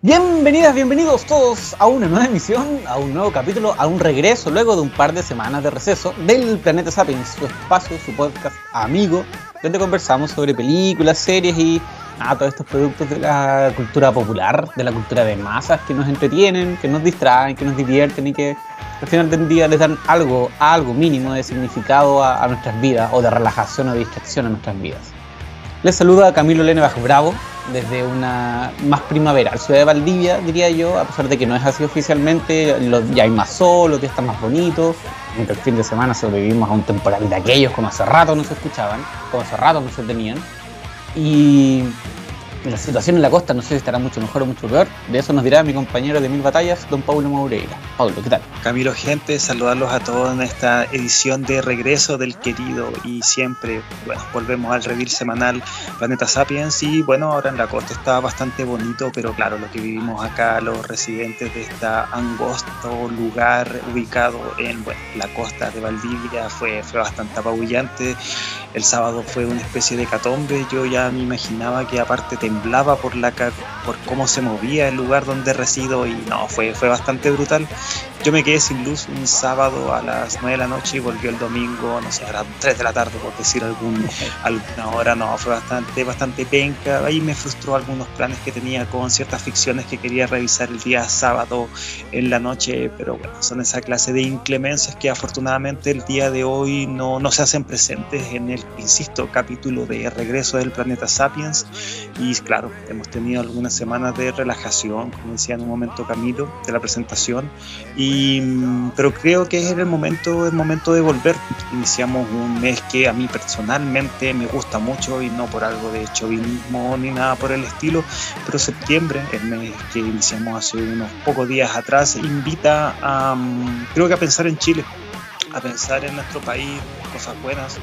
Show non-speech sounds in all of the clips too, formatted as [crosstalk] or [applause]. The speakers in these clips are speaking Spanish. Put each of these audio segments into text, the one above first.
Bienvenidas, bienvenidos todos a una nueva emisión, a un nuevo capítulo, a un regreso luego de un par de semanas de receso del Planeta Sapiens, su espacio, su podcast amigo, donde conversamos sobre películas, series y a todos estos productos de la cultura popular, de la cultura de masas que nos entretienen, que nos distraen, que nos divierten y que al final del día les dan algo, algo mínimo de significado a, a nuestras vidas o de relajación o de distracción a nuestras vidas. Les saluda Camilo Lene Bajo Bravo desde una más primaveral ciudad de Valdivia, diría yo, a pesar de que no es así oficialmente, ya hay más sol, los días están más bonitos, mientras el fin de semana sobrevivimos a un temporal de aquellos como hace rato no se escuchaban, como hace rato no se tenían. Y la situación en la costa no sé si estará mucho mejor o mucho peor. De eso nos dirá mi compañero de Mil Batallas, don Paulo Moureira. Paulo, ¿qué tal? Camilo, gente, saludarlos a todos en esta edición de regreso del querido y siempre, bueno, volvemos al revir semanal Planeta Sapiens y bueno, ahora en la costa está bastante bonito, pero claro, lo que vivimos acá, los residentes de este angosto lugar ubicado en bueno, la costa de Valdivia fue, fue bastante apabullante. El sábado fue una especie de catombe, yo ya me imaginaba que aparte temblaba por la por cómo se movía el lugar donde resido y no, fue, fue bastante brutal. Yo me quedé sin luz un sábado a las 9 de la noche y volvió el domingo, no sé, a las 3 de la tarde, por decir algún, [laughs] alguna hora. No, fue bastante, bastante penca. Ahí me frustró algunos planes que tenía con ciertas ficciones que quería revisar el día sábado en la noche, pero bueno, son esa clase de inclemencias que afortunadamente el día de hoy no, no se hacen presentes en el, insisto, capítulo de Regreso del Planeta Sapiens. Y claro, hemos tenido algunas semanas de relajación, como decía en un momento Camilo, de la presentación. Y pero creo que es el momento, el momento de volver. Iniciamos un mes que a mí personalmente me gusta mucho y no por algo de chauvinismo ni nada por el estilo, pero septiembre, el mes que iniciamos hace unos pocos días atrás, invita a, creo que a pensar en Chile, a pensar en nuestro país, cosas buenas,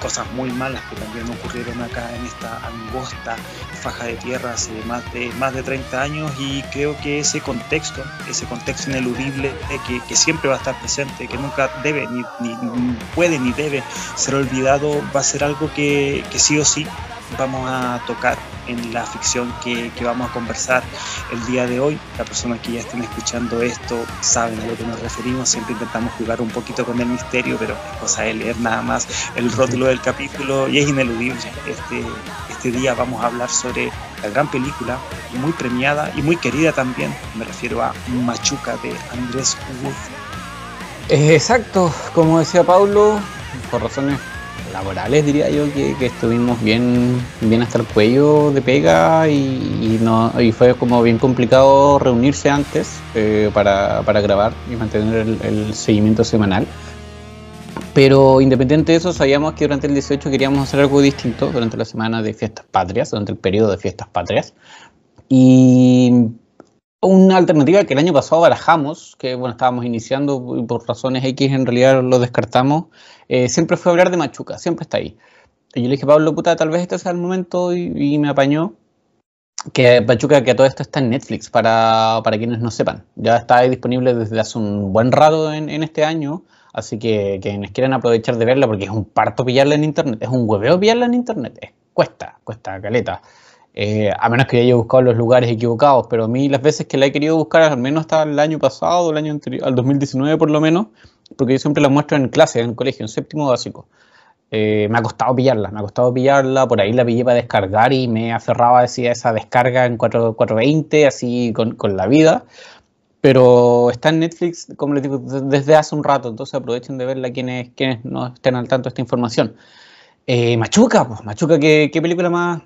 cosas muy malas que también ocurrieron acá en esta angosta faja de tierra hace más de, más de 30 años y creo que ese contexto, ese contexto ineludible que, que siempre va a estar presente, que nunca debe, ni, ni, puede ni debe ser olvidado, va a ser algo que, que sí o sí vamos a tocar en la ficción que, que, vamos a conversar el día de hoy. Las personas que ya estén escuchando esto saben a lo que nos referimos. Siempre intentamos jugar un poquito con el misterio, pero es cosa de leer nada más el rótulo del capítulo y es ineludible. Este, este día vamos a hablar sobre la gran película, muy premiada y muy querida también. Me refiero a Machuca de Andrés Wood. Exacto, como decía Paulo, por razones laborales diría yo que, estuvimos bien, bien hasta el cuello de pega y, no, y fue como bien complicado reunirse antes eh, para, para, grabar y mantener el, seguimiento semanal. Pero independiente de eso, sabíamos que durante el 18 queríamos hacer algo distinto durante la semana de fiestas patrias, durante el periodo de fiestas patrias. Y una alternativa que el año pasado barajamos, que bueno, estábamos iniciando y por razones X en realidad lo descartamos, eh, siempre fue hablar de Machuca, siempre está ahí. Y yo le dije, Pablo, puta, tal vez este sea el momento y, me apañó. Que Machuca, que todo esto está en Netflix, para, para, quienes no sepan. Ya está disponible desde hace un buen rato en, en este año, así que quienes quieran aprovechar de verla, porque es un parto pillarla en internet, es un hueveo pillarla en internet, es, cuesta, cuesta caleta. Eh, a menos que haya buscado los lugares equivocados, pero a mí las veces que la he querido buscar, al menos hasta el año pasado, el año anterior, al 2019 por lo menos, porque yo siempre la muestro en clase, en colegio, en séptimo básico. Eh, me ha costado pillarla, me ha costado pillarla, por ahí la pillé para descargar y me aferraba decía esa descarga en 4, 420, así con, con, la vida. Pero está en Netflix, como les digo, desde hace un rato, entonces aprovechen de verla quienes, quienes no estén al tanto de esta información. Eh, Machuca, pues Machuca, ¿qué, ¿qué, película más,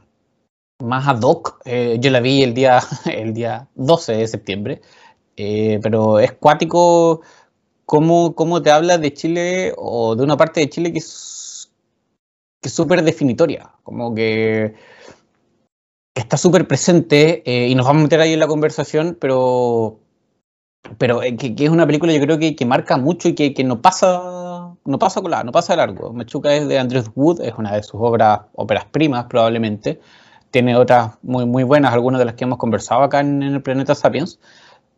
más ad hoc. Eh, yo la vi el día, [laughs] el día 12 de septiembre, eh, pero es cuático cómo, cómo, te habla de Chile o de una parte de Chile que es súper definitoria, como que está súper presente eh, y nos vamos a meter ahí en la conversación, pero, pero que, es una película yo creo que, que marca mucho y que, que, no pasa no pasa colada, no pasa largo. Machuca es de Andrew Wood, es una de sus obras, óperas primas probablemente tiene otras muy, muy buenas, algunas de las que hemos conversado acá en, el Planeta Sapiens.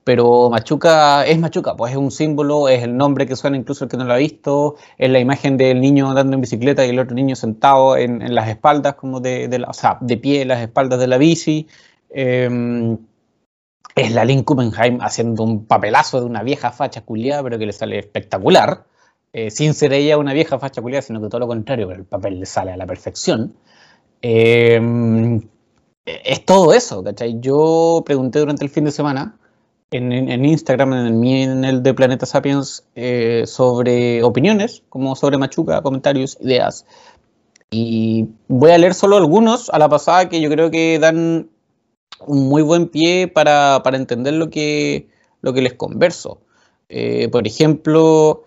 pero Machuca es Machuca, pues es un símbolo, es el nombre que suena incluso el que no lo ha visto, es la imagen del niño andando en bicicleta y el otro niño sentado en, las espaldas, como de, de o sea, de pie en las espaldas de la bici. Em, es la Lynn Kuppenheim haciendo un papelazo de una vieja facha culiada, pero que le sale espectacular, eh, sin ser ella una vieja facha culiada, sino que todo lo contrario, pero el papel le sale a la perfección. Em, es todo eso, ¿cachai? Yo pregunté durante el fin de semana en, Instagram, en el en el de Planeta Sapiens, eh, sobre opiniones, como sobre Machuca, comentarios, ideas. Y voy a leer solo algunos a la pasada que yo creo que dan un muy buen pie para, entender lo que, lo que les converso. Eh, por ejemplo,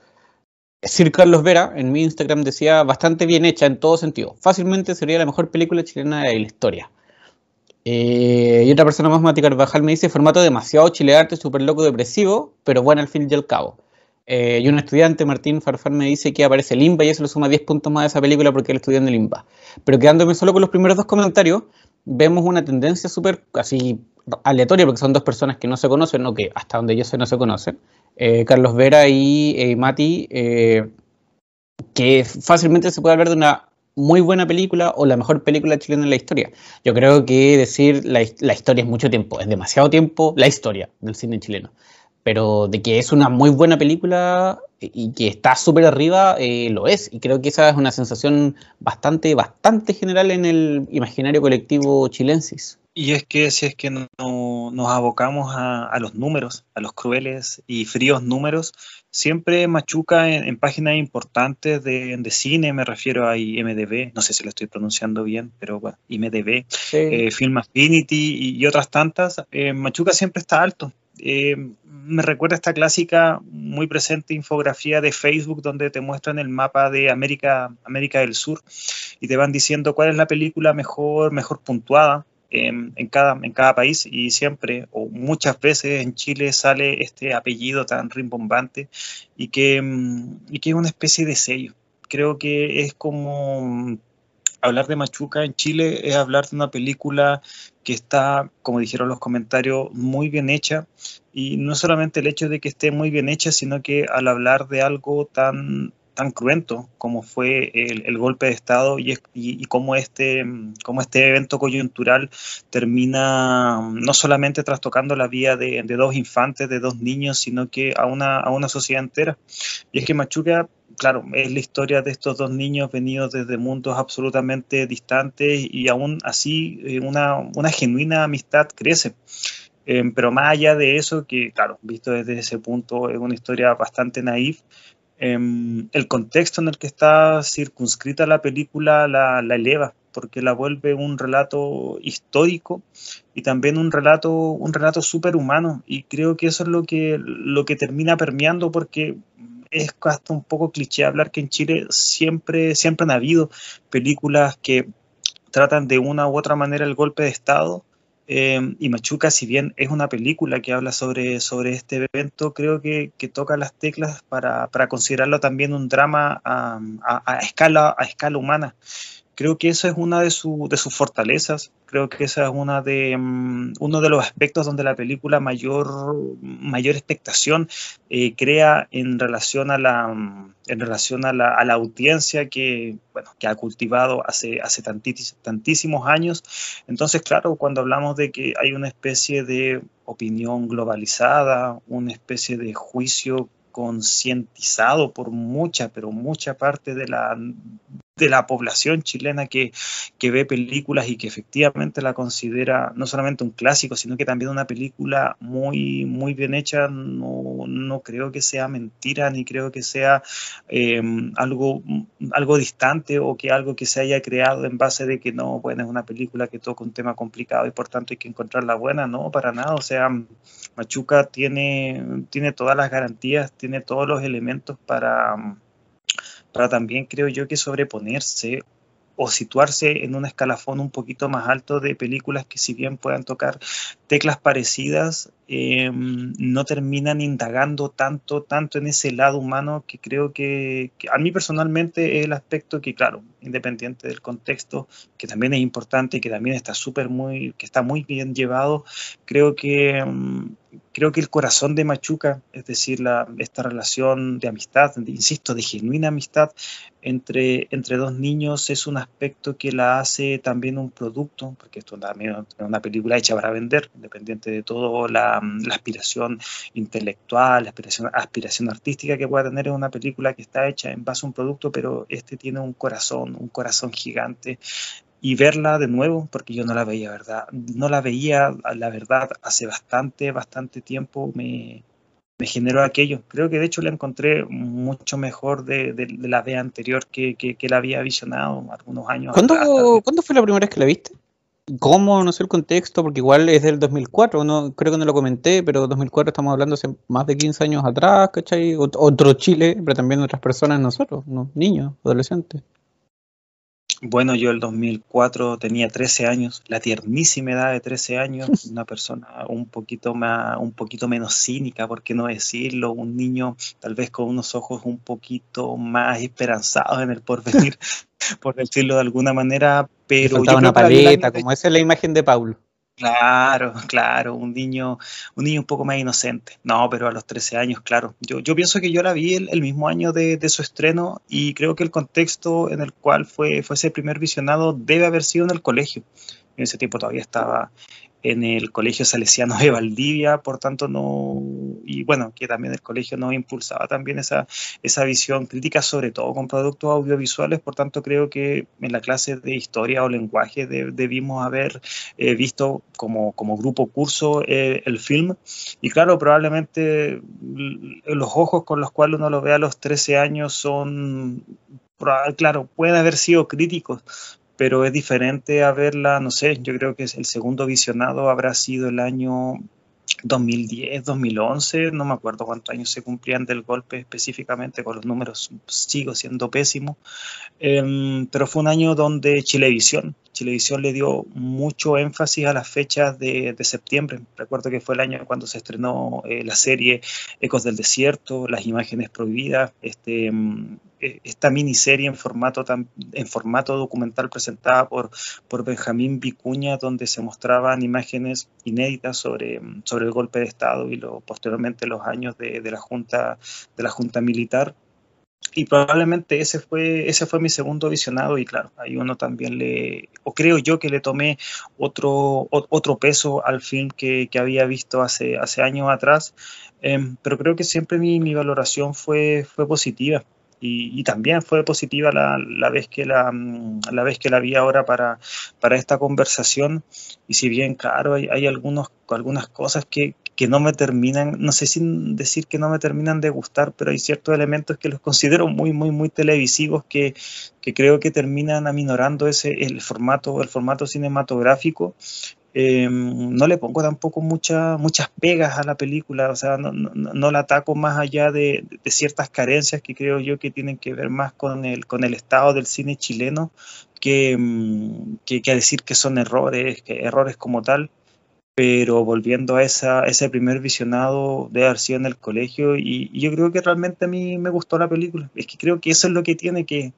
Sir Carlos Vera en mi Instagram decía bastante bien hecha en todo sentido. Fácilmente sería la mejor película chilena de la historia. Eh, y otra persona más, Mati Carvajal, me dice formato demasiado chilearte, súper loco, depresivo, pero bueno al fin y al cabo. Eh, y un estudiante, Martín Farfán, me dice que aparece Limba y eso le suma 10 puntos más a esa película porque él estudia en Limba. Pero quedándome solo con los primeros dos comentarios, vemos una tendencia súper así aleatoria porque son dos personas que no se conocen o que hasta donde yo sé no se conocen. Eh, Carlos Vera y Mati, que fácilmente se puede hablar de una muy buena película o la mejor película chilena en la historia. Yo creo que decir la, historia es mucho tiempo, es demasiado tiempo la historia del cine chileno. Pero de que es una muy buena película y que está súper arriba, eh, lo es. Y creo que esa es una sensación bastante, bastante general en el imaginario colectivo chilensis. Y es que si es que no, nos abocamos a, los números, a los crueles y fríos números, siempre machuca en, páginas importantes de, cine, me refiero a IMDB, no sé si lo estoy pronunciando bien, pero bueno, IMDB, eh, Film Affinity y, otras tantas, eh, machuca siempre está alto. Eh, me recuerda esta clásica muy presente infografía de Facebook donde te muestran el mapa de América, América del Sur y te van diciendo cuál es la película mejor, mejor puntuada en, cada, en cada país y siempre o muchas veces en Chile sale este apellido tan rimbombante y que, mm, y que es una especie de sello. Creo que es como mm, hablar de Machuca en Chile es hablar de una película que está, como dijeron los comentarios, muy bien hecha. Y no solamente el hecho de que esté muy bien hecha, sino que al hablar de algo tan tan cruento como fue el, golpe de Estado y, y, cómo, este, cómo este evento coyuntural termina no solamente trastocando la vida de, dos infantes, de dos niños, sino que a una, a una sociedad entera. Y es que Machuca claro, es la historia de estos dos niños venidos desde mundos absolutamente distantes y aún así eh, una, genuina amistad crece. Eh, pero más allá de eso, que claro, visto desde ese punto es una historia bastante naif, Em, el contexto en el que está circunscrita la película la, eleva, porque la vuelve un relato histórico y también un relato, un relato superhumano. Y creo que eso es lo que, lo que termina permeando, porque es hasta un poco cliché hablar que en Chile siempre, siempre han habido películas que tratan de una u otra manera el golpe de Estado, Em, y Machuca, si bien es una película que habla sobre, sobre este evento, creo que, toca las teclas para, para, considerarlo también un drama a, escala, a escala humana. Creo que eso es una de, de sus fortalezas, creo que esa es una de, mm, uno de los aspectos donde la película mayor, mayor expectación eh, crea en relación a la, mm, en relación a la, a la, audiencia que, bueno, que ha cultivado hace, hace tantísimos años. Entonces, claro, cuando hablamos de que hay una especie de opinión globalizada, una especie de juicio concientizado por mucha, pero mucha parte de la, de la población chilena que, ve películas y que efectivamente la considera no solamente un clásico, sino que también una película muy, muy bien hecha, no, creo que sea mentira, ni creo que sea eh, algo, algo distante o que algo que se haya creado en base de que no, bueno, es una película que toca un tema complicado y por tanto hay que encontrarla buena, no, para nada, o sea, Machuca tiene, tiene todas las garantías, tiene todos los elementos para para también creo yo que sobreponerse o situarse en un escalafón un poquito más alto de películas que si bien puedan tocar teclas parecidas, em, no terminan indagando tanto, tanto en ese lado humano que creo que, a mí personalmente es el aspecto que, claro, independiente del contexto, que también es importante y que también está súper muy, que está muy bien llevado, creo que, em, creo que el corazón de Machuca, es decir, esta relación de amistad, insisto, de genuina amistad entre, entre dos niños es un aspecto que la hace también un producto, porque esto también es una película hecha para vender, independiente de todo la, aspiración intelectual, la aspiración, aspiración artística que pueda tener en una película que está hecha en base a un producto, pero este tiene un corazón, un corazón gigante y verla de nuevo, porque yo no la veía, ¿verdad? No la veía, la verdad, hace bastante, bastante tiempo me, me generó aquello. Creo que de hecho la encontré mucho mejor de, de, la vez anterior que, que, la había visionado algunos años ¿Cuándo, ¿Cuándo fue la primera vez que la viste? ¿Cómo? No sé el contexto, porque igual es del 2004, no, creo que no lo comenté, pero 2004 estamos hablando hace más de 15 años atrás, ¿cachai? Otro Chile, pero también otras personas, nosotros, niños, adolescentes. Bueno, yo el 2004 tenía 13 años, la tiernísima edad de 13 años, [laughs] una persona un poquito más, un poquito menos cínica, por qué no decirlo, un niño tal vez con unos ojos un poquito más esperanzados en el porvenir, [laughs] por decirlo de alguna manera, pero faltaba una paleta, como esa es la imagen de Paulo. Claro, claro, un niño, un niño un poco más inocente. No, pero a los 13 años, claro. Yo, yo pienso que yo la vi el, mismo año de, su estreno y creo que el contexto en el cual fue, fue ese primer visionado debe haber sido en el colegio. En ese tiempo todavía estaba en el Colegio Salesiano de Valdivia, por tanto no, y bueno, que también el colegio no impulsaba también esa, esa visión crítica, sobre todo con productos audiovisuales, por tanto creo que en la clase de historia o lenguaje debimos haber eh, visto como, como grupo curso eh, el film, y claro, probablemente los ojos con los cuales uno lo ve a los 13 años son claro, pueden haber sido críticos, pero es diferente a verla, no sé, yo creo que el segundo visionado habrá sido el año 2010, 2011, no me acuerdo cuántos años se cumplían del golpe específicamente, con los números sigo siendo pésimo, em, pero fue un año donde Chilevisión, Chilevisión le dio mucho énfasis a las fechas de, septiembre. Recuerdo que fue el año cuando se estrenó eh, la serie Ecos del Desierto, Las Imágenes Prohibidas, este, em, eh, esta miniserie en formato, en formato documental presentada por, por Benjamín Vicuña, donde se mostraban imágenes inéditas sobre, sobre el golpe de Estado y lo, posteriormente los años de, de la, junta, de la Junta Militar. Y probablemente ese fue, ese fue mi segundo visionado y claro, ahí uno también le, o creo yo que le tomé otro, otro peso al film que, que había visto hace, hace años atrás, em, pero creo que siempre mi, mi valoración fue, fue positiva y, también fue positiva la, la, vez que la, mm, la vez que la vi ahora para, para esta conversación. Y si bien claro hay, hay algunos, algunas cosas que, que no me terminan, no sé si decir que no me terminan de gustar, pero hay ciertos elementos que los considero muy, muy, muy televisivos que, que creo que terminan aminorando ese, el, formato, el formato cinematográfico Em, no le pongo tampoco muchas pegas a la película, o sea, no, no, la ataco más allá de, ciertas carencias que creo yo que tienen que ver más con el, con el estado del cine chileno que, em, que, decir que son errores, que errores como tal. Pero volviendo a esa, ese primer visionado de haber sido en el colegio, y, y, yo creo que realmente a mí me gustó la película. Es que creo que eso es lo que tiene que,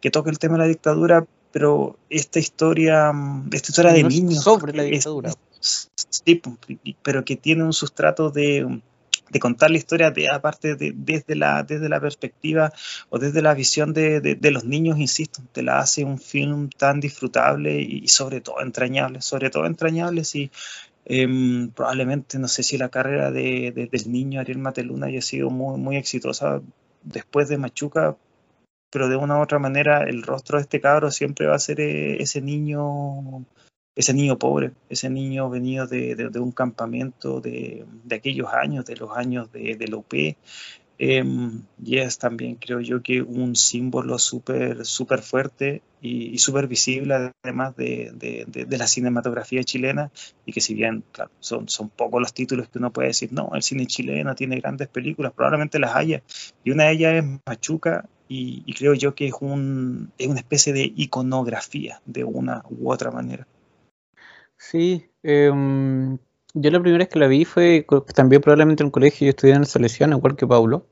que toca el tema de la dictadura, pero esta historia, mm, esta historia de niños. Sobre la dictadura. sí, pero que tiene un sustrato de, de contar la historia de, aparte de, desde, la, desde la perspectiva o desde la visión de, de, los niños, insisto, te la hace un film tan disfrutable y, sobre todo entrañable, sobre todo entrañable si em, probablemente no sé si la carrera de, del niño Ariel Mateluna haya sido muy, muy exitosa después de Machuca, pero de una u otra manera el rostro de este cabro siempre va a ser eh, ese niño ese niño pobre, ese niño venido de, un campamento de, aquellos años, de los años de, UP, em, y es también, creo yo, que un símbolo súper super fuerte y, súper visible, además de, la cinematografía chilena, y que si bien, claro, son, son pocos los títulos que uno puede decir, no, el cine chileno tiene grandes películas, probablemente las haya, y una de ellas es Machuca, y, creo yo que es, un, es una especie de iconografía de una u otra manera. Sí, em, Yo la primera vez que la vi fue también probablemente en un colegio, yo estudié en el Salesiano, igual que Paulo,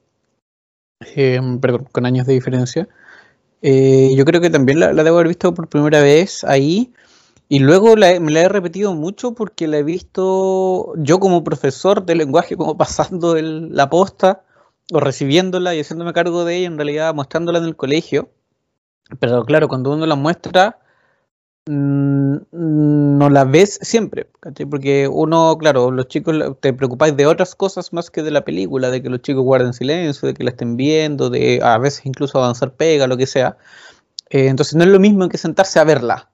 eh, perdón, con años de diferencia. Eh, yo creo que también la, debo haber visto por primera vez ahí. Y luego me la he repetido mucho porque la he visto yo como profesor de lenguaje, como pasando la posta o recibiéndola y haciéndome cargo de ella, en realidad mostrándola en el colegio. Pero claro, cuando uno la muestra, Mm, no la ves siempre, Porque uno, claro, los chicos te preocupáis de otras cosas más que de la película, de que los chicos guarden silencio, de que la estén viendo, de a veces incluso avanzar pega, lo que sea. Eh, entonces no es lo mismo que sentarse a verla,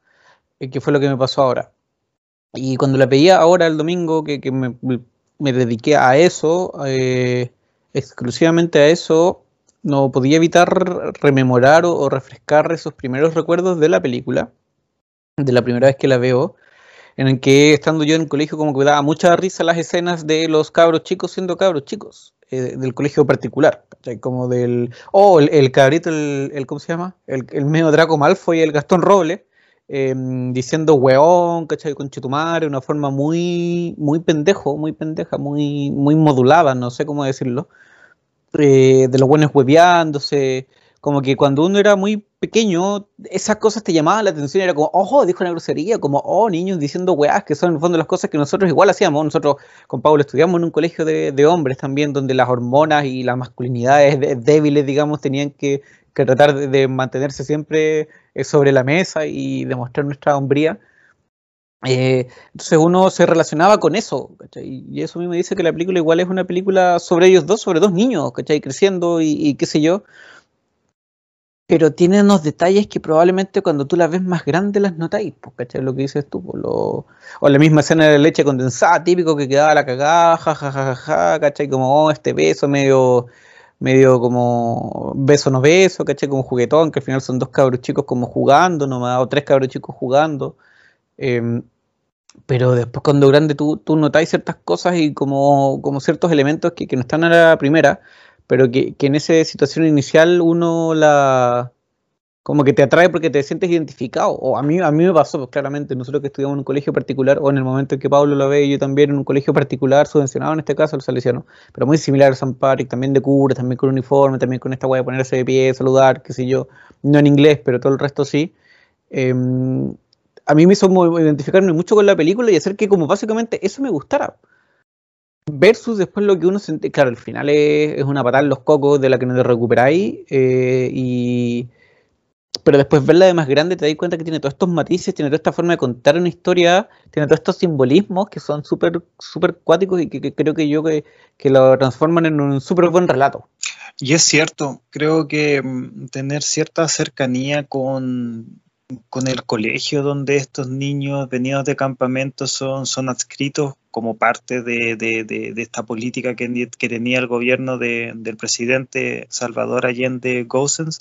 eh, que fue lo que me pasó ahora. Y cuando la veía ahora el domingo, que, me, dediqué a eso, eh, exclusivamente a eso, no podía evitar rememorar o refrescar esos primeros recuerdos de la película de la primera vez que la veo, en el que estando yo en el colegio como que me daba mucha risa las escenas de los cabros chicos siendo cabros chicos, eh, del colegio particular, como del, oh, el, cabrito, el, ¿cómo se llama? El, el medio Draco Malfoy y el Gastón Roble, em, diciendo weón, ¿cachai? Con Chetumare, una forma muy, muy pendejo, muy pendeja, muy, muy modulada, no sé cómo decirlo, eh, de los buenos hueveándose, como que cuando uno era muy pequeño, esas cosas te llamaban la atención, era como, ojo, dijo una grosería, como, oh, niños diciendo weás, que son en el fondo las cosas que nosotros igual hacíamos. Nosotros con Pablo estudiamos en un colegio de, hombres también, donde las hormonas y las masculinidades débiles, digamos, tenían que, tratar de, mantenerse siempre eh, sobre la mesa y demostrar nuestra hombría. Eh, entonces uno se relacionaba con eso, Y eso a mí me dice que la película igual es una película sobre ellos dos, sobre dos niños, ¿cachai? Creciendo y qué sé yo pero tiene unos detalles que probablemente cuando tú las ves más grandes las notáis, pues, ¿cachai? Lo que dices tú, pues, lo... o la misma escena de leche condensada, típico que quedaba la cagada, jajajaja, ¿cachai? Como oh, este beso medio, medio como beso no beso, ¿cachai? Como juguetón, que al final son dos cabros chicos como jugando nomás, o tres cabros chicos jugando. Em, pero después cuando grande tú, tú notáis ciertas cosas y como, como ciertos elementos que, que no están a la primera, pero que, en esa situación inicial uno la como que te atrae porque te sientes identificado. O a mí, a mí me pasó, pues claramente, nosotros que estudiamos en un colegio particular, o en el momento en que Pablo lo ve, yo también en un colegio particular, subvencionado en este caso, el salesiano, pero muy similar a San Patrick, también de cura, también con uniforme, también con esta guay de ponerse de pie, saludar, qué sé yo, no en inglés, pero todo el resto sí. Em, a mí me hizo identificarme mucho con la película y hacer que como básicamente eso me gustara versus después lo que uno siente, claro, al final es, una patada en los cocos de la que no te recuperáis, eh, y, pero después verla de más grande te das cuenta que tiene todos estos matices, tiene toda esta forma de contar una historia, tiene todos estos simbolismos que son súper super cuáticos y que, creo que yo que, que, lo transforman en un súper buen relato. Y es cierto, creo que mm, tener cierta cercanía con con el colegio donde estos niños venidos de campamento son, son adscritos como parte de, esta política que, que, tenía el gobierno del presidente Salvador Allende Gossens,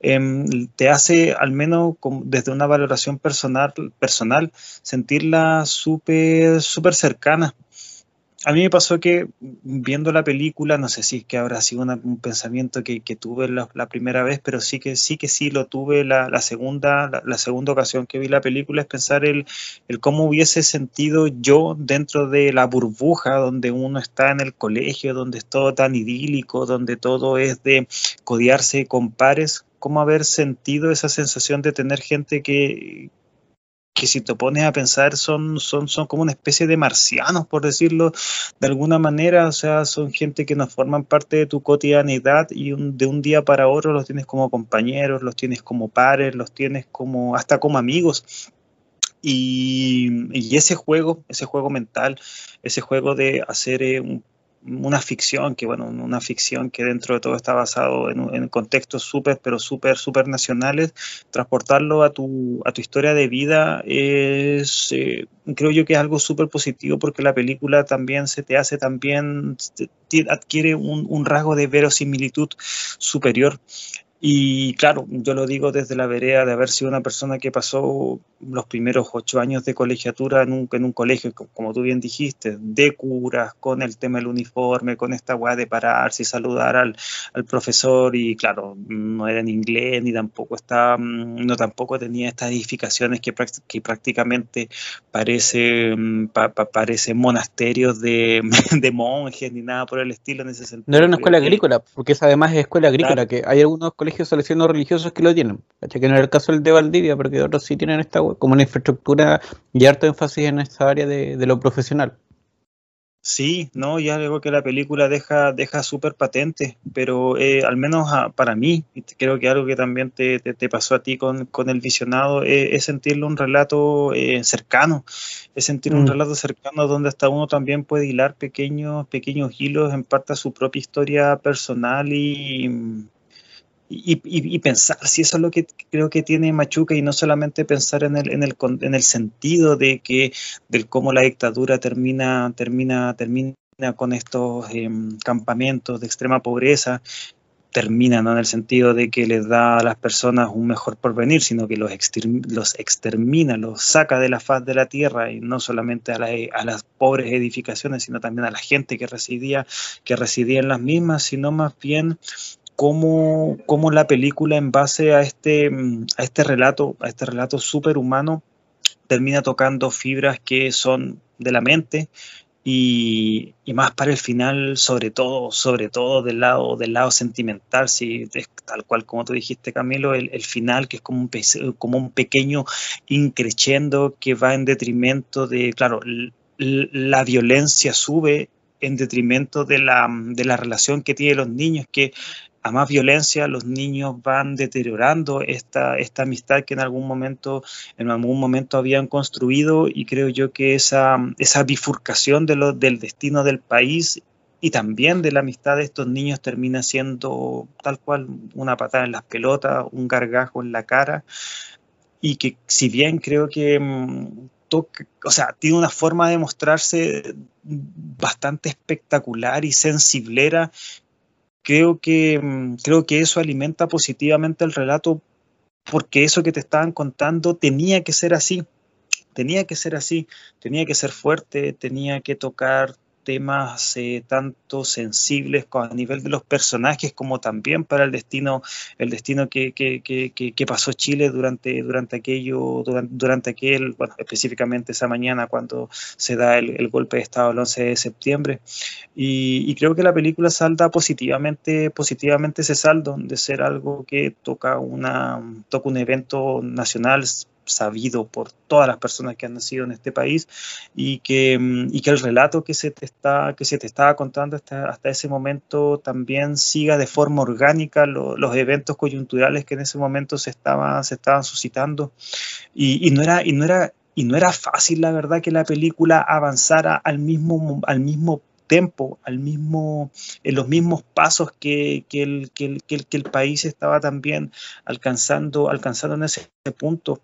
em, te hace, al menos desde una valoración personal, personal sentirla súper súper cercana a mí me pasó que viendo la película, no sé si es que habrá sido un pensamiento que, tuve la, primera vez, pero sí que sí que sí lo tuve la, segunda, la, segunda ocasión que vi la película, es pensar el, el cómo hubiese sentido yo dentro de la burbuja donde uno está en el colegio, donde es todo tan idílico, donde todo es de codiarse con pares, cómo haber sentido esa sensación de tener gente que, que si te pones a pensar son, son, son como una especie de marcianos, por decirlo de alguna manera, o sea, son gente que nos forman parte de tu cotidianidad y de un día para otro los tienes como compañeros, los tienes como pares, los tienes como hasta como amigos. Y, y ese juego, ese juego mental, ese juego de hacer eh, un una ficción, que bueno, una ficción que dentro de todo está basado en, contextos súper, pero súper, súper nacionales, transportarlo a tu, a tu historia de vida es, eh, creo yo que es algo súper positivo porque la película también se te hace también, adquiere un, un rasgo de verosimilitud superior Y claro, yo lo digo desde la vereda de haber sido una persona que pasó los primeros ocho años de colegiatura en un, en un colegio, como tú bien dijiste, de curas, con el tema del uniforme, con esta weá de pararse y saludar al, al, profesor. Y claro, no era en inglés ni tampoco estaba, mm, no tampoco tenía estas edificaciones que, que prácticamente parece, mm, pa, parece monasterios de, [laughs] de, monjes ni nada por el estilo en ese sentido. No era una escuela agrícola, porque esa además es escuela agrícola, que hay algunos colegios colegios religiosos que lo tienen. Que no es el caso del de Valdivia, porque otros sí tienen esta como una infraestructura y harto énfasis en esta área de, lo profesional. Sí, no, ya algo que la película deja, deja súper patente, pero eh, al menos para mí, y creo que algo que también te, te, pasó a ti con, con el visionado, eh, es sentirlo un relato eh, cercano, es sentir un mm. relato cercano donde hasta uno también puede hilar pequeños, pequeños hilos en parte a su propia historia personal y, y, pensar si eso es lo que creo que tiene Machuca y no solamente pensar en el, en el, en el sentido de que del cómo la dictadura termina, termina, termina con estos em, campamentos de extrema pobreza, termina ¿no? en el sentido de que les da a las personas un mejor porvenir, sino que los, los extermina, los saca de la faz de la tierra y no solamente a, a, las pobres edificaciones, sino también a la gente que residía, que residía en las mismas, sino más bien cómo, cómo la película en base a este, mm, a este relato, a este relato superhumano, termina tocando fibras que son de la mente y, más para el final, sobre todo, sobre todo del lado, del lado sentimental, si tal cual como tú dijiste, Camilo, el, el final que es como un, como un pequeño increchendo que va en detrimento de, claro, la violencia sube en detrimento de la, de la relación que tienen los niños, que a más violencia, los niños van deteriorando esta, amistad que en algún momento, en algún momento habían construido y creo yo que esa, bifurcación del destino del país y también de la amistad de estos niños termina siendo tal cual una patada en las pelotas, un gargajo en la cara. Y que si bien creo que mm, o sea, tiene una forma de mostrarse bastante espectacular y sensiblera creo que, mm, creo que eso alimenta positivamente el relato porque eso que te estaban contando tenía que ser así, tenía que ser así, tenía que ser fuerte, tenía que tocar temas eh, tanto sensibles a nivel de los personajes como también para el destino, el destino que, que, que, pasó Chile durante, durante aquello, durante, durante, aquel, específicamente esa mañana cuando se da el, golpe de Estado el 11 de septiembre. Y, y, creo que la película salda positivamente, positivamente ese saldo de ser algo que toca, una, toca un evento nacional sabido por todas las personas que han nacido en este país y que, mm, y que el relato que se te, está, que se te estaba contando hasta, hasta ese momento también siga de forma orgánica los eventos coyunturales que en ese momento se, estaba, se estaban suscitando y, y, no era, y, no era, y no era fácil la verdad que la película avanzara al mismo, al mismo tiempo, al mismo, en los mismos pasos que, que, el, que, el, que, el, país estaba también alcanzando, alcanzando en ese punto.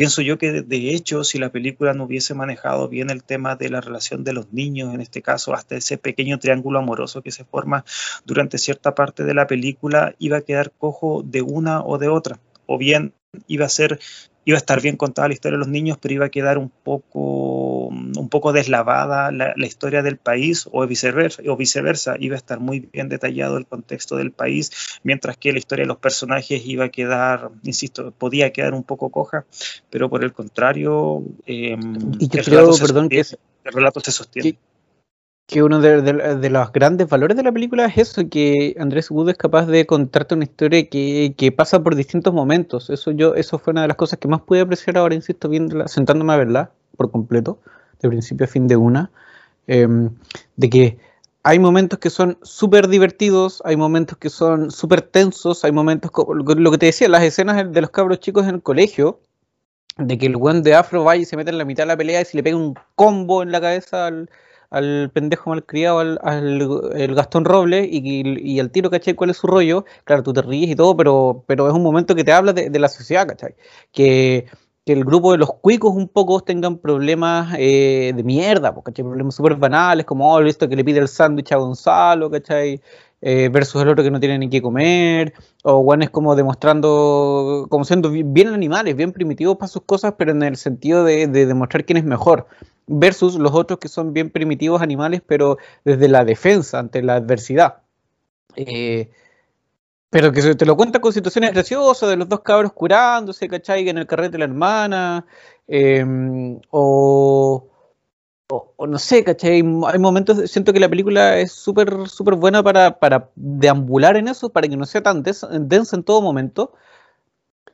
Pienso yo que de hecho, si la película no hubiese manejado bien el tema de la relación de los niños, en este caso, hasta ese pequeño triángulo amoroso que se forma durante cierta parte de la película, iba a quedar cojo de una o de otra. O bien iba a ser, iba a estar bien contada la historia de los niños, pero iba a quedar un poco, un poco deslavada la, la, historia del país o viceversa, o viceversa, iba a estar muy bien detallado el contexto del país, mientras que la historia de los personajes iba a quedar, insisto, podía quedar un poco coja, pero por el contrario, eh, y yo creo, perdón, que es, el relato se sostiene. que uno de, los grandes valores de la película es eso, que Andrés Wood es capaz de contarte una historia que, pasa por distintos momentos. Eso yo, eso fue una de las cosas que más pude apreciar ahora, insisto, viéndola, sentándome a verla por completo, de principio a fin de una, em, de que hay momentos que son súper divertidos, hay momentos que son súper tensos, hay momentos, como lo que te decía, las escenas de los cabros chicos en el colegio, de que el buen de Afro vaya y se mete en la mitad de la pelea y se le pega un combo en la cabeza al al pendejo malcriado, al, al el Gastón Robles, y, al tiro, ¿cachai? ¿Cuál es su rollo? Claro, tú te ríes y todo, pero, pero es un momento que te habla de, la sociedad, ¿cachai? Que, que, el grupo de los cuicos un poco tengan problemas eh, de mierda, ¿cachai? Problemas súper banales, como, oh, visto que le pide el sándwich a Gonzalo, ¿cachai? Eh, versus el otro que no tiene ni qué comer, o guanes como demostrando, como siendo bien animales, bien primitivos para sus cosas, pero en el sentido de, demostrar quién es mejor, versus los otros que son bien primitivos animales, pero desde la defensa ante la adversidad. Eh, pero que se te lo cuenta con situaciones graciosas de los dos cabros curándose, ¿cachai? En el carrete de la hermana, em, o o, no sé, ¿cachai? Hay momentos, siento que la película es súper súper buena para, para, deambular en eso, para que no sea tan densa en todo momento,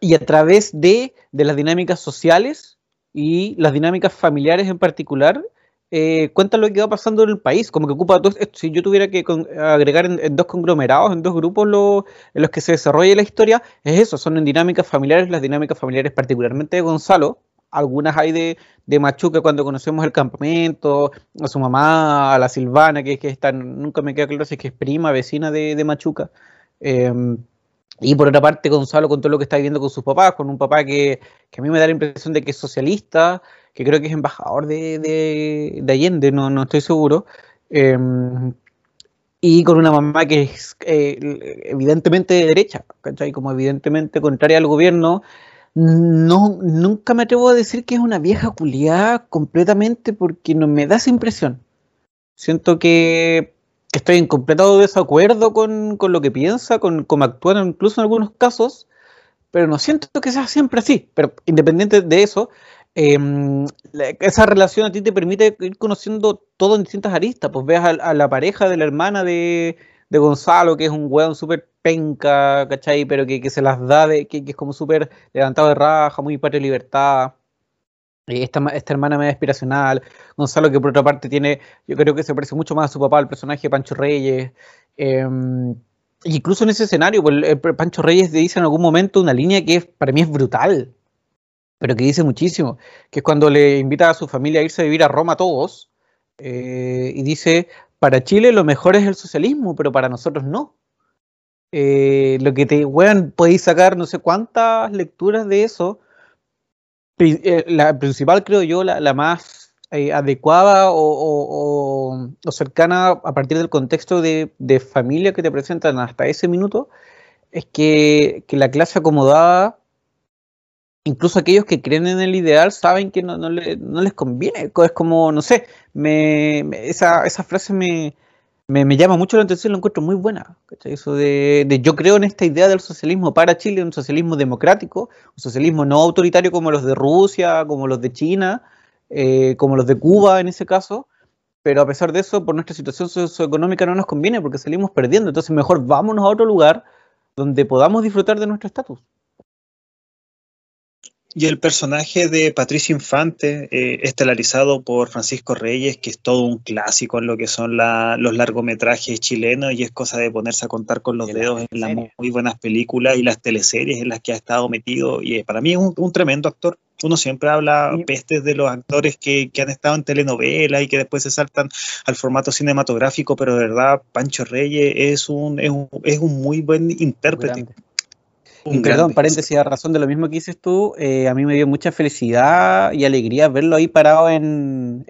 y a través de, de, las dinámicas sociales y las dinámicas familiares en particular, eh, cuenta lo que va pasando en el país, como que ocupa todo esto. Si yo tuviera que agregar en, dos conglomerados, en dos grupos en los que se desarrolla la historia, es eso, son en dinámicas familiares, las dinámicas familiares particularmente de Gonzalo, algunas hay de, de, Machuca cuando conocemos el campamento, a su mamá, a la Silvana, que, que está, nunca me queda claro si es que es prima, vecina de, Machuca. Em, y por otra parte, Gonzalo con todo lo que está viviendo con sus papás, con un papá que, a mí me da la impresión de que es socialista, que creo que es embajador de, Allende, no, no estoy seguro. Em, y con una mamá que es eh, evidentemente de derecha, ¿cachai? Como evidentemente contraria al gobierno, no, nunca me atrevo a decir que es una vieja culiada completamente porque no me da esa impresión. Siento que, estoy en completo desacuerdo con, lo que piensa, con cómo actúa incluso en algunos casos, pero no siento que sea siempre así. Pero independiente de eso, em, esa relación a ti te permite ir conociendo todo en distintas aristas. Pues veas a la pareja de la hermana de, de Gonzalo, que es un weón súper penca, ¿cachai? Pero que, se las da, de, que, es como súper levantado de raja, muy patria libertad. Esta, esta hermana media aspiracional, Gonzalo que por otra parte tiene, yo creo que se parece mucho más a su papá, el personaje de Pancho Reyes. Em, incluso en ese escenario, pues, Pancho Reyes dice en algún momento una línea que para mí es brutal, pero que dice muchísimo, que es cuando le invita a su familia a irse a vivir a Roma todos, eh, y dice, para Chile lo mejor es el socialismo, pero para nosotros no. Eh, lo que te, weón, podéis sacar no sé cuántas lecturas de eso. Eh, la principal, creo yo, la, más eh, adecuada o, cercana a partir del contexto de, familia que te presentan hasta ese minuto, es que, la clase acomodada incluso aquellos que creen en el ideal saben que no, les conviene. Es como, no sé, me, esa, esa, frase me, me, llama mucho la atención, lo encuentro muy buena. Eso de, yo creo en esta idea del socialismo para Chile, un socialismo democrático, un socialismo no autoritario como los de Rusia, como los de China, eh, como los de Cuba en ese caso. Pero a pesar de eso, por nuestra situación socioeconómica no nos conviene porque salimos perdiendo. Entonces mejor vámonos a otro lugar donde podamos disfrutar de nuestro estatus. Y el personaje de Patricio Infante, eh, estelarizado por Francisco Reyes, que es todo un clásico en lo que son los largometrajes chilenos y es cosa de ponerse a contar con los dedos en las muy buenas películas y las teleseries en las que ha estado metido. Y eh, para mí es un, tremendo actor. Uno siempre habla pestes de los actores que, han estado en telenovelas y que después se saltan al formato cinematográfico, pero de verdad Pancho Reyes es un, es un, muy buen intérprete. Un perdón, paréntesis, a razón de lo mismo que dices tú, eh, a mí me dio mucha felicidad y alegría verlo ahí parado en,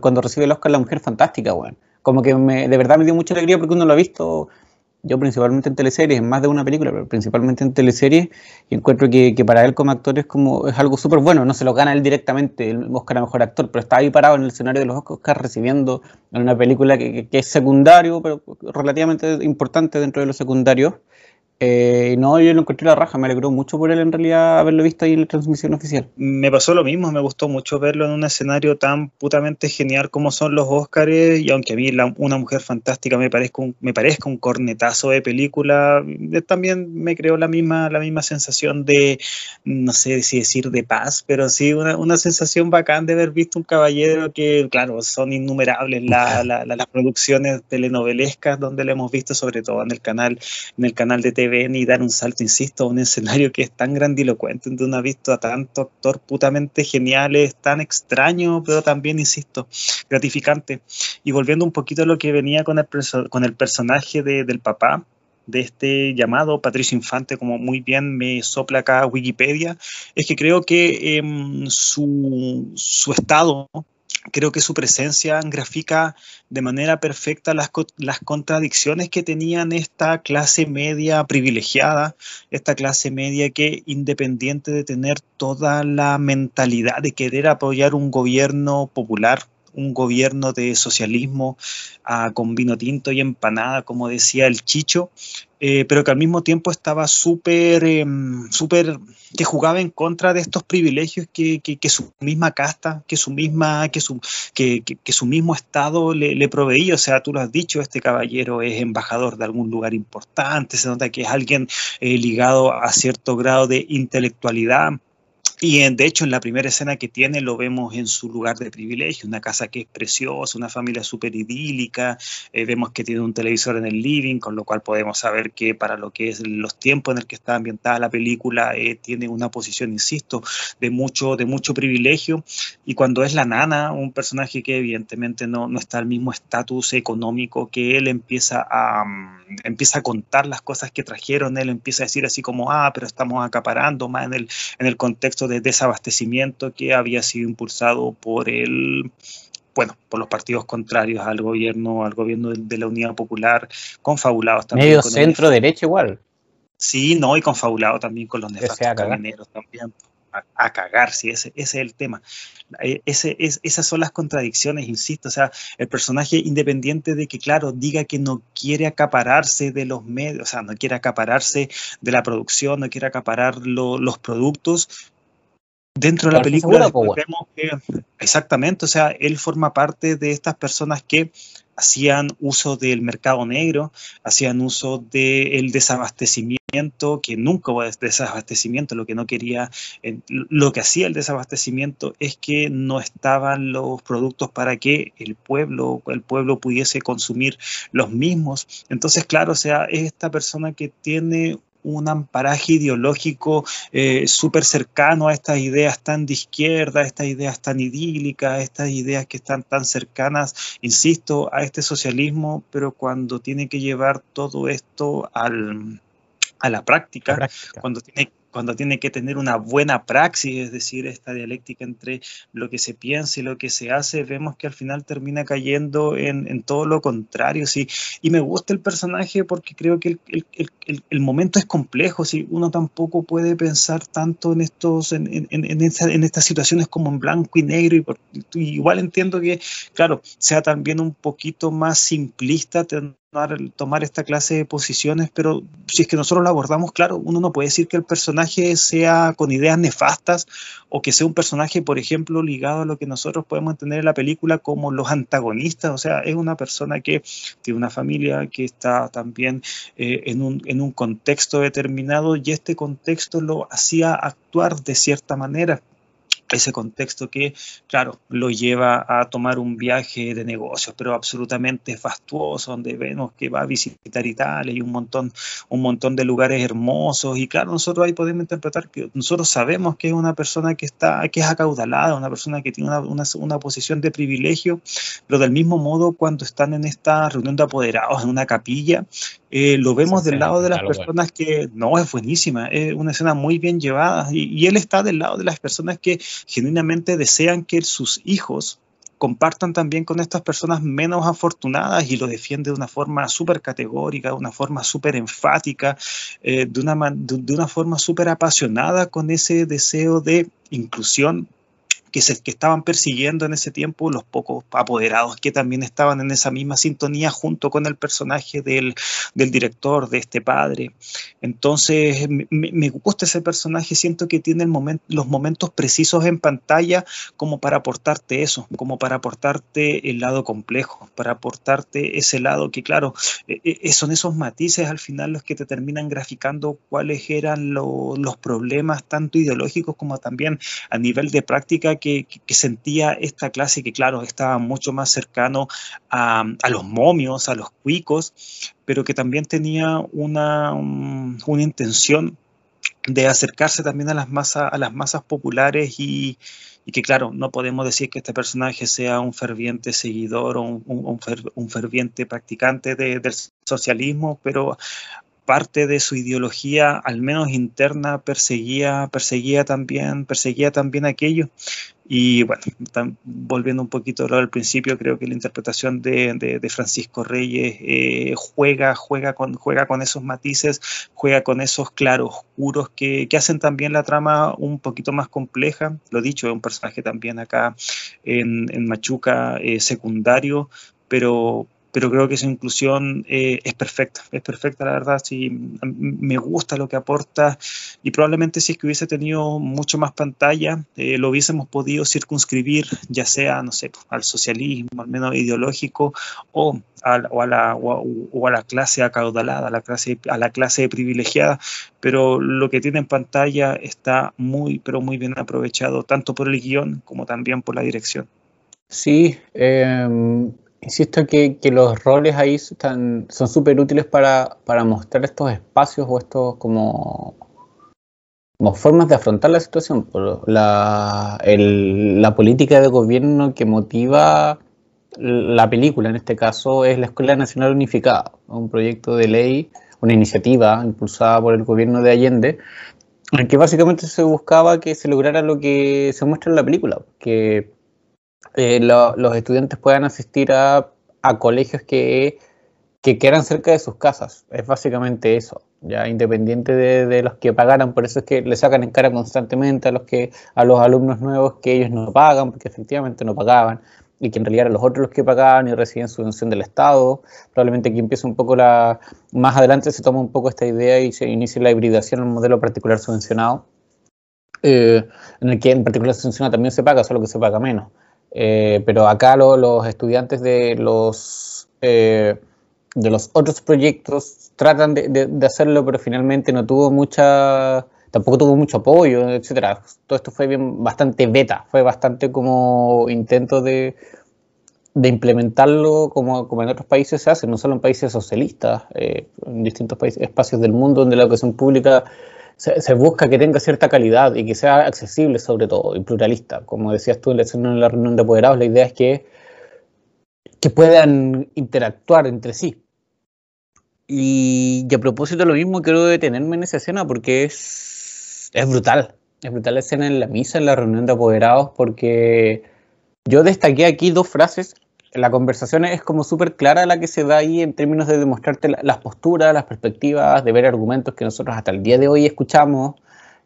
cuando recibe el Oscar La Mujer Fantástica, weón. Como que de verdad me dio mucha alegría porque uno lo ha visto, yo principalmente en teleseries, en más de una película, pero principalmente en teleseries, y encuentro que, para él como actor es como es algo súper bueno, no se lo gana él directamente el Oscar a Mejor Actor, pero está ahí parado en el escenario de los Oscars recibiendo en una película que, que es secundario, pero relativamente importante dentro de los secundarios, eh, no, yo lo encontré la raja, me alegró mucho por él en realidad haberlo visto ahí en la transmisión oficial. Me pasó lo mismo, me gustó mucho verlo en un escenario tan putamente genial como son los Oscars y aunque a mí Una Mujer Fantástica me parezca, un, me parezca un cornetazo de película, también me creó la misma, la misma sensación de, no sé si decir de paz, pero sí una, una sensación bacán de haber visto un caballero que, claro, son innumerables las producciones telenovelescas donde le hemos visto, sobre todo en el canal, en el canal de TV ven y dar un salto, insisto, a un escenario que es tan grandilocuente, donde uno ha visto a tanto actor putamente geniales, tan extraño, pero también, insisto, gratificante. Y volviendo un poquito a lo que venía con el, con el personaje del papá, de este llamado Patricio Infante, como muy bien me sopla acá Wikipedia, es que creo que em, su, su, estado creo que su presencia grafica de manera perfecta las, las, contradicciones que tenían esta clase media privilegiada, esta clase media que independiente de tener toda la mentalidad de querer apoyar un gobierno popular, un gobierno de socialismo ah, con vino tinto y empanada, como decía el Chicho, eh, pero que al mismo tiempo estaba súper, em, súper, que jugaba en contra de estos privilegios que, que, su misma casta, que su misma, que su, que, su mismo Estado le, le, proveía. O sea, tú lo has dicho, este caballero es embajador de algún lugar importante, se nota que es alguien eh, ligado a cierto grado de intelectualidad y de hecho en la primera escena que tiene lo vemos en su lugar de privilegio, una casa que es preciosa, una familia súper idílica, eh, vemos que tiene un televisor en el living, con lo cual podemos saber que para lo que es los tiempos en el que está ambientada la película, eh, tiene una posición, insisto, de mucho, de mucho privilegio. Y cuando es la nana, un personaje que evidentemente no, no está al mismo estatus económico que él, empieza a, mm, empieza a contar las cosas que trajeron, él empieza a decir así como, ah, pero estamos acaparando más en el, en el contexto de desabastecimiento que había sido impulsado por el bueno, por los partidos contrarios al gobierno, al gobierno de, la Unidad Popular, confabulados también. Medio centro derecha igual. Sí, no, y confabulado también con los nefastos carabineros también. A, cagar, sí, ese, ese, es el tema. Eh, ese, es, esas son las contradicciones, insisto. O sea, el personaje independiente de que, claro, diga que no quiere acapararse de los medios, o sea, no quiere acapararse de la producción, no quiere acaparar los productos, Dentro de la película vemos que, exactamente, o sea, él forma parte de estas personas que hacían uso del mercado negro, hacían uso del desabastecimiento, que nunca hubo desabastecimiento, lo que no quería, eh, lo que hacía el desabastecimiento es que no estaban los productos para que el pueblo, el pueblo pudiese consumir los mismos. Entonces, claro, o sea, es esta persona que tiene un amparaje ideológico eh, súper cercano a estas ideas tan de izquierda, a estas ideas tan idílicas, a estas ideas que están tan cercanas, insisto, a este socialismo, pero cuando tiene que llevar todo esto al, a la práctica, la práctica. cuando tiene cuando tiene que tener una buena praxis, es decir, esta dialéctica entre lo que se piensa y lo que se hace, vemos que al final termina cayendo en, todo lo contrario. ¿sí? Y me gusta el personaje porque creo que el, momento es complejo, ¿sí? uno tampoco puede pensar tanto en, estos, en, en, estas situaciones como en blanco y negro, y, igual entiendo que, claro, sea también un poquito más simplista tomar esta clase de posiciones, pero si es que nosotros lo abordamos, claro, uno no puede decir que el personaje sea con ideas nefastas o que sea un personaje, por ejemplo, ligado a lo que nosotros podemos entender en la película como los antagonistas, o sea, es una persona que tiene una familia que está también eh, en, un, en un contexto determinado y este contexto lo hacía actuar de cierta manera ese contexto que, claro, lo lleva a tomar un viaje de negocios, pero absolutamente fastuoso, donde vemos que va a visitar Italia y un montón, un montón de lugares hermosos. Y claro, nosotros ahí podemos interpretar que nosotros sabemos que es una persona que está, que es acaudalada, una persona que tiene una, una, posición de privilegio, pero del mismo modo cuando están en esta reunión de apoderados en una capilla, eh, lo vemos del lado de las personas que no es buenísima, es una escena muy bien llevada y, y él está del lado de las personas que genuinamente desean que sus hijos compartan también con estas personas menos afortunadas y lo defiende de una forma súper categórica, de una forma súper enfática, eh, de, una, de una forma súper apasionada con ese deseo de inclusión que, se, estaban persiguiendo en ese tiempo los pocos apoderados que también estaban en esa misma sintonía junto con el personaje del, del director, de este padre. Entonces, me, me, gusta ese personaje, siento que tiene los momentos precisos en pantalla como para aportarte eso, como para aportarte el lado complejo, para aportarte ese lado que, claro, e, e, son esos matices al final los que te terminan graficando cuáles eran lo, los problemas, tanto ideológicos como también a nivel de práctica que, sentía esta clase que, claro, estaba mucho más cercano a, los momios, a los cuicos, pero que también tenía una, una intención de acercarse también a las masas, a las masas populares y, que claro, no podemos decir que este personaje sea un ferviente seguidor o un, ferviente practicante del socialismo, pero parte de su ideología, al menos interna, perseguía, perseguía también, perseguía también aquello. Y bueno, volviendo un poquito al principio, creo que la interpretación de, Francisco Reyes eh, juega, juega, con, juega con esos matices, juega con esos claroscuros que, que hacen también la trama un poquito más compleja. Lo dicho, es un personaje también acá en, Machuca eh, secundario, pero, pero creo que esa inclusión eh, es perfecta, es perfecta la verdad, sí, me gusta lo que aporta y probablemente si es que hubiese tenido mucho más pantalla, eh, lo hubiésemos podido circunscribir, ya sea, no sé, al socialismo, al menos ideológico, o a, a la, o a, la clase acaudalada, a la clase, a la clase privilegiada, pero lo que tiene en pantalla está muy, pero muy bien aprovechado, tanto por el guion como también por la dirección. Sí, eh, insisto que, los roles ahí están, son súper útiles para, para, mostrar estos espacios o estos como, como formas de afrontar la situación. La, el, política de gobierno que motiva la película, en este caso, es la Escuela Nacional Unificada, un proyecto de ley, una iniciativa impulsada por el gobierno de Allende, en que básicamente se buscaba que se lograra lo que se muestra en la película, que eh, los estudiantes puedan asistir a, colegios que, que quedan cerca de sus casas. Es básicamente eso, ya independiente de, los que pagaran, por eso es que le sacan en cara constantemente a los que a los alumnos nuevos que ellos no pagan, porque efectivamente no pagaban, y que en realidad eran los otros los que pagaban y recibían subvención del Estado. Probablemente aquí empieza un poco la. Más adelante se toma un poco esta idea y se inicia la hibridación un modelo particular subvencionado, eh, en el que en particular subvencionado también se paga, solo que se paga menos. Eh, pero acá los estudiantes de los, eh, de los otros proyectos tratan de, hacerlo, pero finalmente no tuvo mucha, tampoco tuvo mucho apoyo, etcétera. Todo esto fue bien, bastante beta, fue bastante como intento de, de implementarlo como, como en otros países se hace, no solo en países socialistas, eh, en distintos países, espacios del mundo donde la educación pública se, busca que tenga cierta calidad y que sea accesible sobre todo y pluralista. Como decías tú en la, reunión de apoderados, la idea es que, que puedan interactuar entre sí. Y, a propósito lo mismo, quiero detenerme en esa escena porque es, es brutal. Es brutal la escena en la misa, en la reunión de apoderados, porque yo destaqué aquí dos frases la conversación es como súper clara la que se da ahí en términos de demostrarte las posturas, las perspectivas, de ver argumentos que nosotros hasta el día de hoy escuchamos,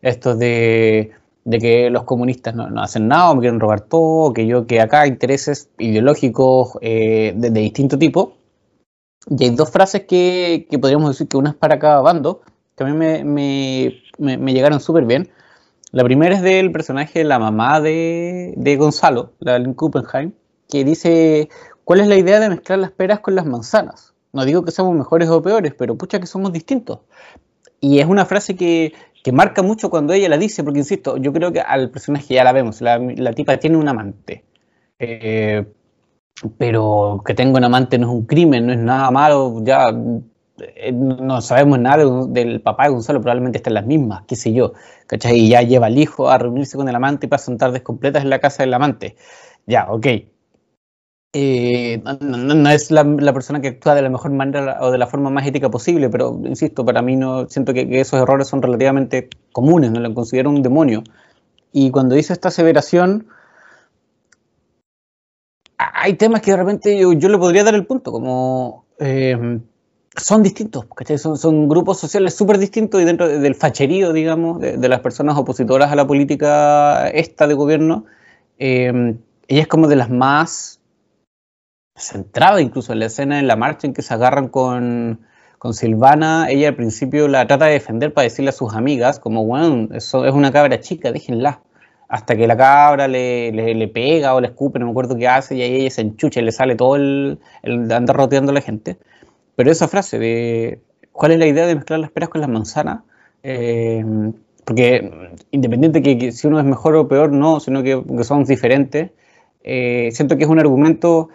estos de, que los comunistas no, hacen nada, me quieren robar todo, que yo que acá intereses ideológicos eh, de, distinto tipo. Y hay dos frases que, podríamos decir que una es para cada bando, que a mí me, me, llegaron súper bien. La primera es del personaje de la mamá de, de Gonzalo, la de Kuppenheim, que dice, ¿cuál es la idea de mezclar las peras con las manzanas? No digo que seamos mejores o peores, pero pucha que somos distintos. Y es una frase que, marca mucho cuando ella la dice, porque insisto, yo creo que al personaje ya la vemos, la, tipa tiene un amante. Eh, pero que tenga un amante no es un crimen, no es nada malo, ya eh, no sabemos nada del papá de Gonzalo, probablemente está en las mismas, qué sé yo, ¿cachai? Y ya lleva al hijo a reunirse con el amante y pasan tardes completas en la casa del amante. Ya, ok, eh, no, es la, persona que actúa de la mejor manera o de la forma más ética posible, pero insisto, para mí no siento que, esos errores son relativamente comunes, no lo considero un demonio. Y cuando dice esta aseveración, hay temas que de repente yo, le podría dar el punto, como eh, son distintos, Son, son grupos sociales súper distintos y dentro del facherío, digamos, de, las personas opositoras a la política esta de gobierno, eh, ella es como de las más centrada incluso en la escena en la marcha en que se agarran con, con Silvana, ella al principio la trata de defender para decirle a sus amigas, como, bueno, eso es una cabra chica, déjenla. Hasta que la cabra le, le, pega o le escupe, no me acuerdo qué hace, y ahí ella se enchucha y le sale todo el, el andar roteando a la gente. Pero esa frase de, ¿cuál es la idea de mezclar las peras con las manzanas? Eh, porque independiente que, si uno es mejor o peor, no, sino que, que somos diferentes, eh, siento que es un argumento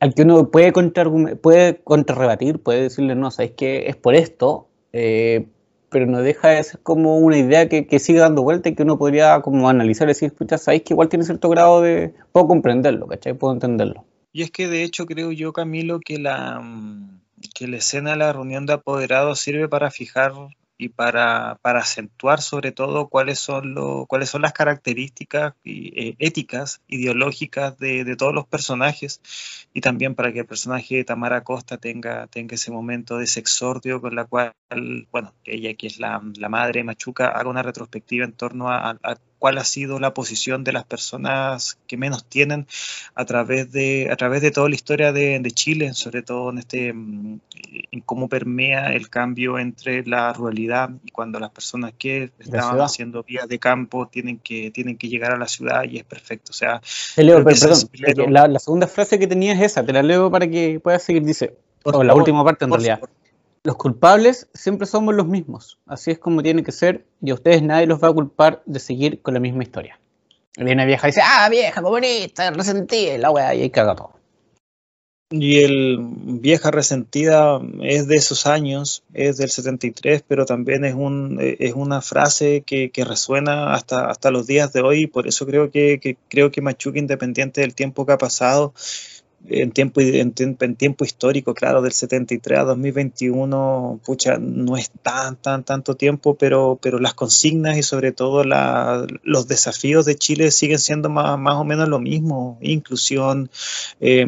al que uno puede, contra, puede contrarrebatir, puede decirle, no, sabéis que es por esto, eh, pero no deja de ser como una idea que, que, sigue dando vuelta y que uno podría como analizar y decir, escucha, sabéis que igual tiene cierto grado de... puedo comprenderlo, ¿cachai? Puedo entenderlo. Y es que de hecho creo yo, Camilo, que la... Mm, que la escena de la reunión de apoderados sirve para fijar y para, para, acentuar sobre todo cuáles son, lo, cuáles son las características eh, éticas, ideológicas de, de, todos los personajes y también para que el personaje de Tamara Costa tenga, tenga ese momento de ese exordio con la cual, bueno, ella que es la, la madre Machuca haga una retrospectiva en torno a, a cuál ha sido la posición de las personas que menos tienen a través de, a través de toda la historia de, de Chile, sobre todo en, este, mm, en cómo permea el cambio entre la ruralidad y cuando las personas que estaban haciendo vías de campo tienen que, tienen que llegar a la ciudad y es perfecto. O sea, leo, perdón, la, la, segunda frase que tenía es esa, te la leo para que puedas seguir, dice, o la última parte en realidad. Favor los culpables siempre somos los mismos. Así es como tiene que ser y a ustedes nadie los va a culpar de seguir con la misma historia. Viene vieja y dice, ah, vieja, comunista, resentida, la weá, y ahí caga todo. Y el vieja resentida es de esos años, es del 73, pero también es, un, es una frase que, resuena hasta, los días de hoy. Por eso creo que, que creo que Machuca, independiente del tiempo que ha pasado, en tiempo, en, tiempo histórico, claro, del 73 a 2021, pucha, no es tan, tan, tanto tiempo, pero, pero las consignas y sobre todo la, los desafíos de Chile siguen siendo más, más o menos lo mismo, inclusión, eh,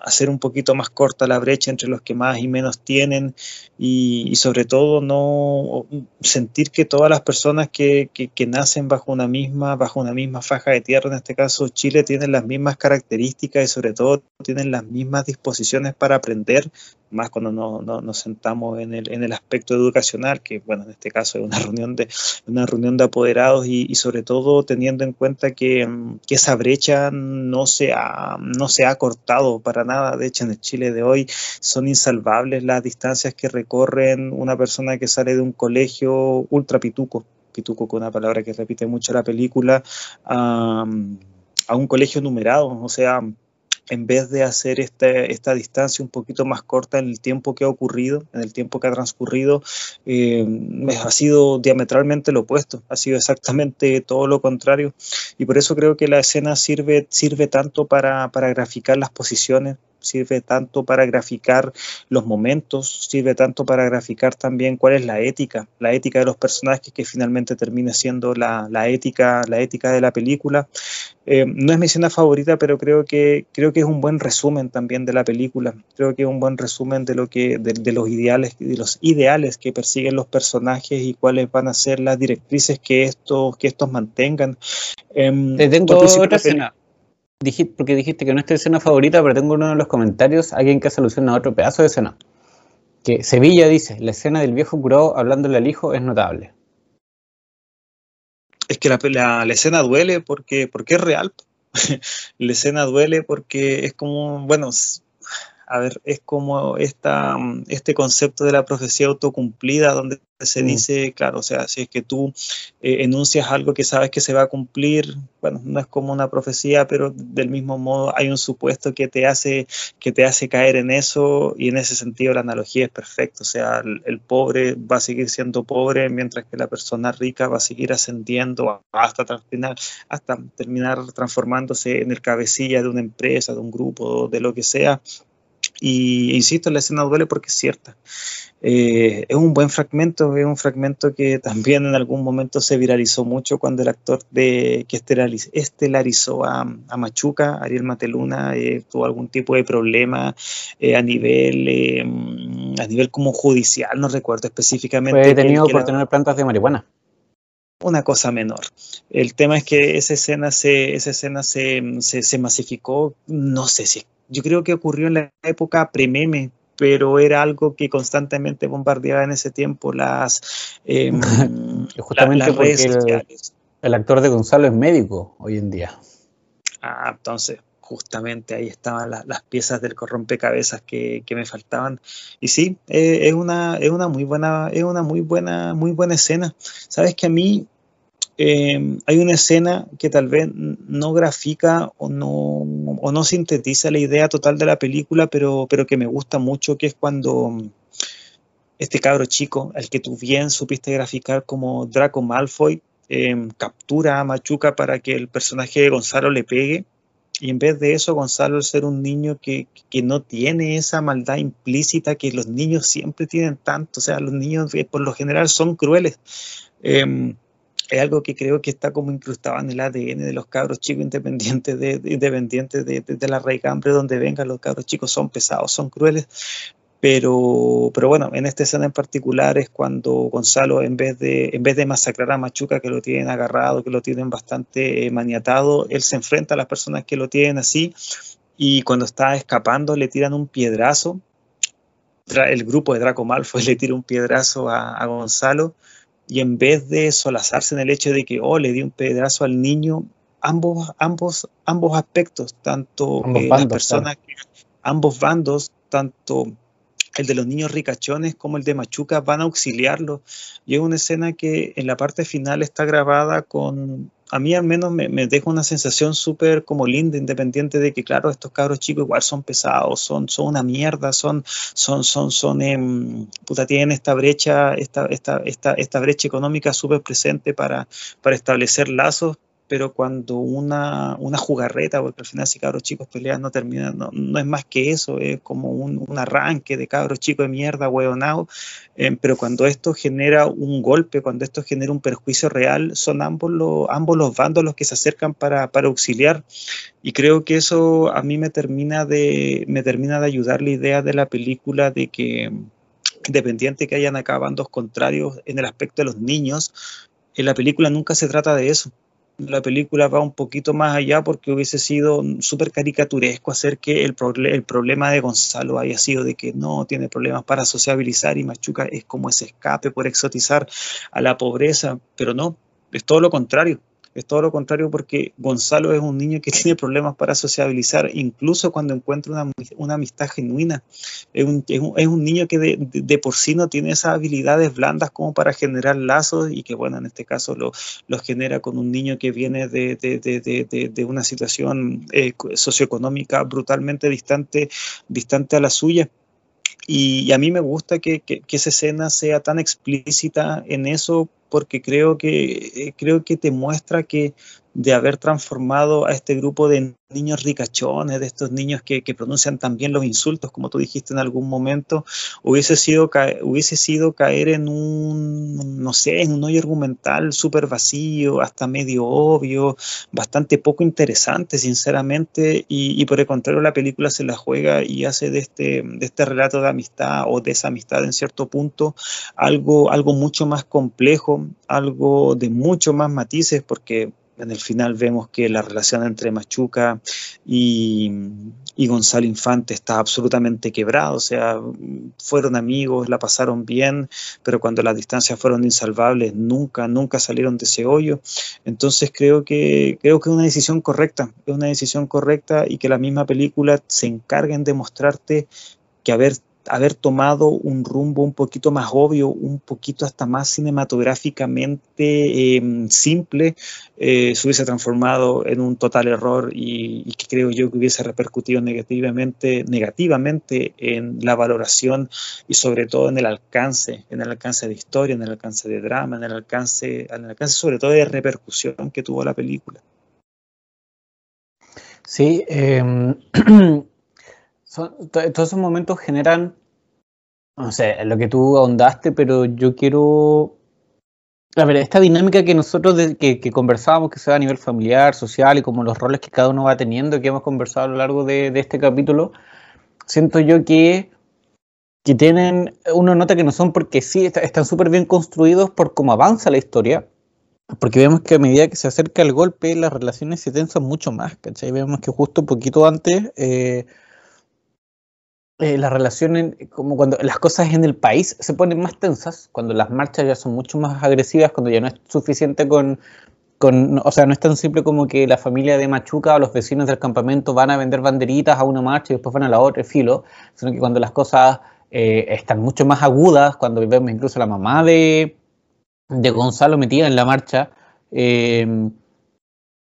hacer un poquito más corta la brecha entre los que más y menos tienen y, y sobre todo no sentir que todas las personas que, que, que nacen bajo una misma, bajo una misma faja de tierra, en este caso Chile, tienen las mismas características y sobre todo tienen las mismas disposiciones para aprender, más cuando no, no, nos sentamos en el, en el, aspecto educacional, que bueno, en este caso es una reunión de, una reunión de apoderados y, y sobre todo teniendo en cuenta que, que, esa brecha no se, ha, no se ha cortado para nada. De hecho, en el Chile de hoy son insalvables las distancias que recorren una persona que sale de un colegio ultra pituco, pituco con una palabra que repite mucho la película, a, a un colegio numerado, o sea, en vez de hacer este, esta distancia un poquito más corta en el tiempo que ha ocurrido, en el tiempo que ha transcurrido, eh, ha sido diametralmente lo opuesto, ha sido exactamente todo lo contrario. Y por eso creo que la escena sirve, sirve tanto para, para graficar las posiciones, sirve tanto para graficar los momentos, sirve tanto para graficar también cuál es la ética, la ética de los personajes que finalmente termina siendo la, la ética, la ética de la película. Eh, no es mi escena favorita, pero creo que, creo que es un buen resumen también de la película. Creo que es un buen resumen de, lo que, de, de los ideales, de los ideales que persiguen los personajes y cuáles van a ser las directrices que estos, que estos mantengan. Eh, Te tengo otra escena dijiste, porque dijiste que no es tu escena favorita, pero tengo uno de los comentarios, alguien que alusión a otro pedazo de escena. Que Sevilla dice, la escena del viejo curado hablándole al hijo es notable. Es que la, la, la escena duele porque, porque es real. [laughs] la escena duele porque es como, bueno, a ver, es como esta, este concepto de la profecía autocumplida, donde se mm. dice, claro, o sea, si es que tú eh, enuncias algo que sabes que se va a cumplir, bueno, no es como una profecía, pero del mismo modo hay un supuesto que te hace, que te hace caer en eso, y en ese sentido la analogía es perfecta, o sea, el, el pobre va a seguir siendo pobre, mientras que la persona rica va a seguir ascendiendo hasta terminar, hasta terminar transformándose en el cabecilla de una empresa, de un grupo, de lo que sea, y insisto, la escena duele porque es cierta. Eh, es un buen fragmento, es un fragmento que también en algún momento se viralizó mucho cuando el actor de, que estelarizó, estelarizó a, a, Machuca, Ariel Mateluna, eh, tuvo algún tipo de problema eh, a nivel eh, a nivel como judicial, no recuerdo específicamente. Fue detenido por tener plantas de marihuana una cosa menor. El tema es que esa escena se, esa escena se, se, se masificó, no sé si es yo creo que ocurrió en la época pre-meme, pero era algo que constantemente bombardeaba en ese tiempo las, [laughs] eh, Justamente las redes sociales. El, el, actor de Gonzalo es médico hoy en día. Ah, entonces, justamente ahí estaban la, las piezas del rompecabezas que, que, me faltaban. Y sí, eh, es, una, es una muy buena, es una muy buena, muy buena escena. Sabes que a mí eh, hay una escena que tal vez no grafica o no, o no sintetiza la idea total de la película, pero, pero que me gusta mucho, que es cuando este cabro chico, al que tú bien supiste graficar como Draco Malfoy, eh, captura a Machuca para que el personaje de Gonzalo le pegue. Y en vez de eso, Gonzalo, al ser un niño que, que, no tiene esa maldad implícita que los niños siempre tienen tanto, o sea, los niños eh, por lo general son crueles. Eh, es algo que creo que está como incrustado en el ADN de los cabros chicos independientes de, independientes de, de, de la raigambre donde vengan los cabros chicos son pesados, son crueles, pero, pero bueno, en esta escena en particular es cuando Gonzalo, en vez de, en vez de masacrar a Machuca, que lo tienen agarrado, que lo tienen bastante eh, maniatado, él se enfrenta a las personas que lo tienen así y cuando está escapando le tiran un piedrazo. El grupo de Draco Malfoy [laughs] le tira un piedrazo a, a Gonzalo y en vez de solazarse en el hecho de que, oh, le di un piedrazo al niño, ambos, ambos, ambos aspectos, tanto Ambos eh, bandos, las personas, que- ambos bandos, tanto el de los niños ricachones como el de Machuca van a auxiliarlo. Y es una escena que en la parte final está grabada con, a mí al menos me, me deja una sensación súper como linda, independiente de que, claro, estos cabros chicos igual son pesados, son, son una mierda, son, son, son, son, em, tienen esta brecha, esta, esta, esta, esta brecha económica súper presente para, para establecer lazos, pero cuando una, una jugarreta, porque al final si cabros chicos pelean no termina, no, no es más que eso, es como un, un arranque de cabros chicos de mierda, hueonao, eh, pero cuando esto genera un golpe, cuando esto genera un perjuicio real, son ambos, los ambos los bandos los que se acercan para, para auxiliar. Y creo que eso a mí me termina de, me termina de ayudar la idea de la película de que independiente que hayan acá bandos contrarios en el aspecto de los niños, en la película nunca se trata de eso. La película va un poquito más allá porque hubiese sido súper caricaturesco hacer que el, el problema de Gonzalo haya sido de que no tiene problemas para sociabilizar y Machuca es como ese escape por exotizar a la pobreza, pero no, es todo lo contrario. Es todo lo contrario porque Gonzalo es un niño que [laughs] tiene problemas para sociabilizar, incluso cuando encuentra una, una amistad genuina. Es un, es un, niño que de, por sí no tiene esas habilidades blandas como para generar lazos y que, bueno, en este caso lo, los genera con un niño que viene de, de, una situación eh, socioeconómica brutalmente distante, distante a la suya. Y, a mí me gusta que, que, esa escena sea tan explícita en eso porque creo que, eh, creo que te muestra que de haber transformado a este grupo de niños ricachones, de estos niños que, pronuncian también los insultos, como tú dijiste en algún momento, hubiese sido, hubiese sido caer en un, no sé, en un hoyo argumental súper vacío, hasta medio obvio, bastante poco interesante, sinceramente, y, por el contrario la película se la juega y hace de este, de este relato de amistad o de esa en cierto punto algo, algo mucho más complejo, algo de mucho más matices, porque en el final vemos que la relación entre Machuca y, y, Gonzalo Infante está absolutamente quebrada, o sea, fueron amigos, la pasaron bien, pero cuando las distancias fueron insalvables, nunca, nunca salieron de ese hoyo. Entonces creo que, creo que es una decisión correcta, es una decisión correcta y que la misma película se encarga en demostrarte que haber haber tomado un rumbo un poquito más obvio, un poquito hasta más cinematográficamente eh, simple, eh, se hubiese transformado en un total error y, y, que creo yo que hubiese repercutido negativamente, negativamente en la valoración y sobre todo en el alcance, en el alcance de historia, en el alcance de drama, en el alcance, en el alcance sobre todo de repercusión que tuvo la película. Sí, eh, [clears throat] [clears throat] son, todos esos momentos generan, no sé, lo que tú ahondaste, pero yo quiero, a ver, esta dinámica que nosotros, de, que, que, conversábamos, que se da a nivel familiar, social y como los roles que cada uno va teniendo, que hemos conversado a lo largo de, de este capítulo, siento yo que, que tienen, uno nota que no son porque sí, está, están súper bien construidos por cómo avanza la historia, porque vemos que a medida que se acerca el golpe, las relaciones se tensan mucho más, ¿cachai? Vemos que justo un poquito antes... Eh, eh, las relaciones, como cuando las cosas en el país se ponen más tensas, cuando las marchas ya son mucho más agresivas, cuando ya no es suficiente con, con, o sea, no es tan simple como que la familia de Machuca o los vecinos del campamento van a vender banderitas a una marcha y después van a la otra, filo, sino que cuando las cosas eh, están mucho más agudas, cuando vemos incluso la mamá de, de Gonzalo metida en la marcha, eh,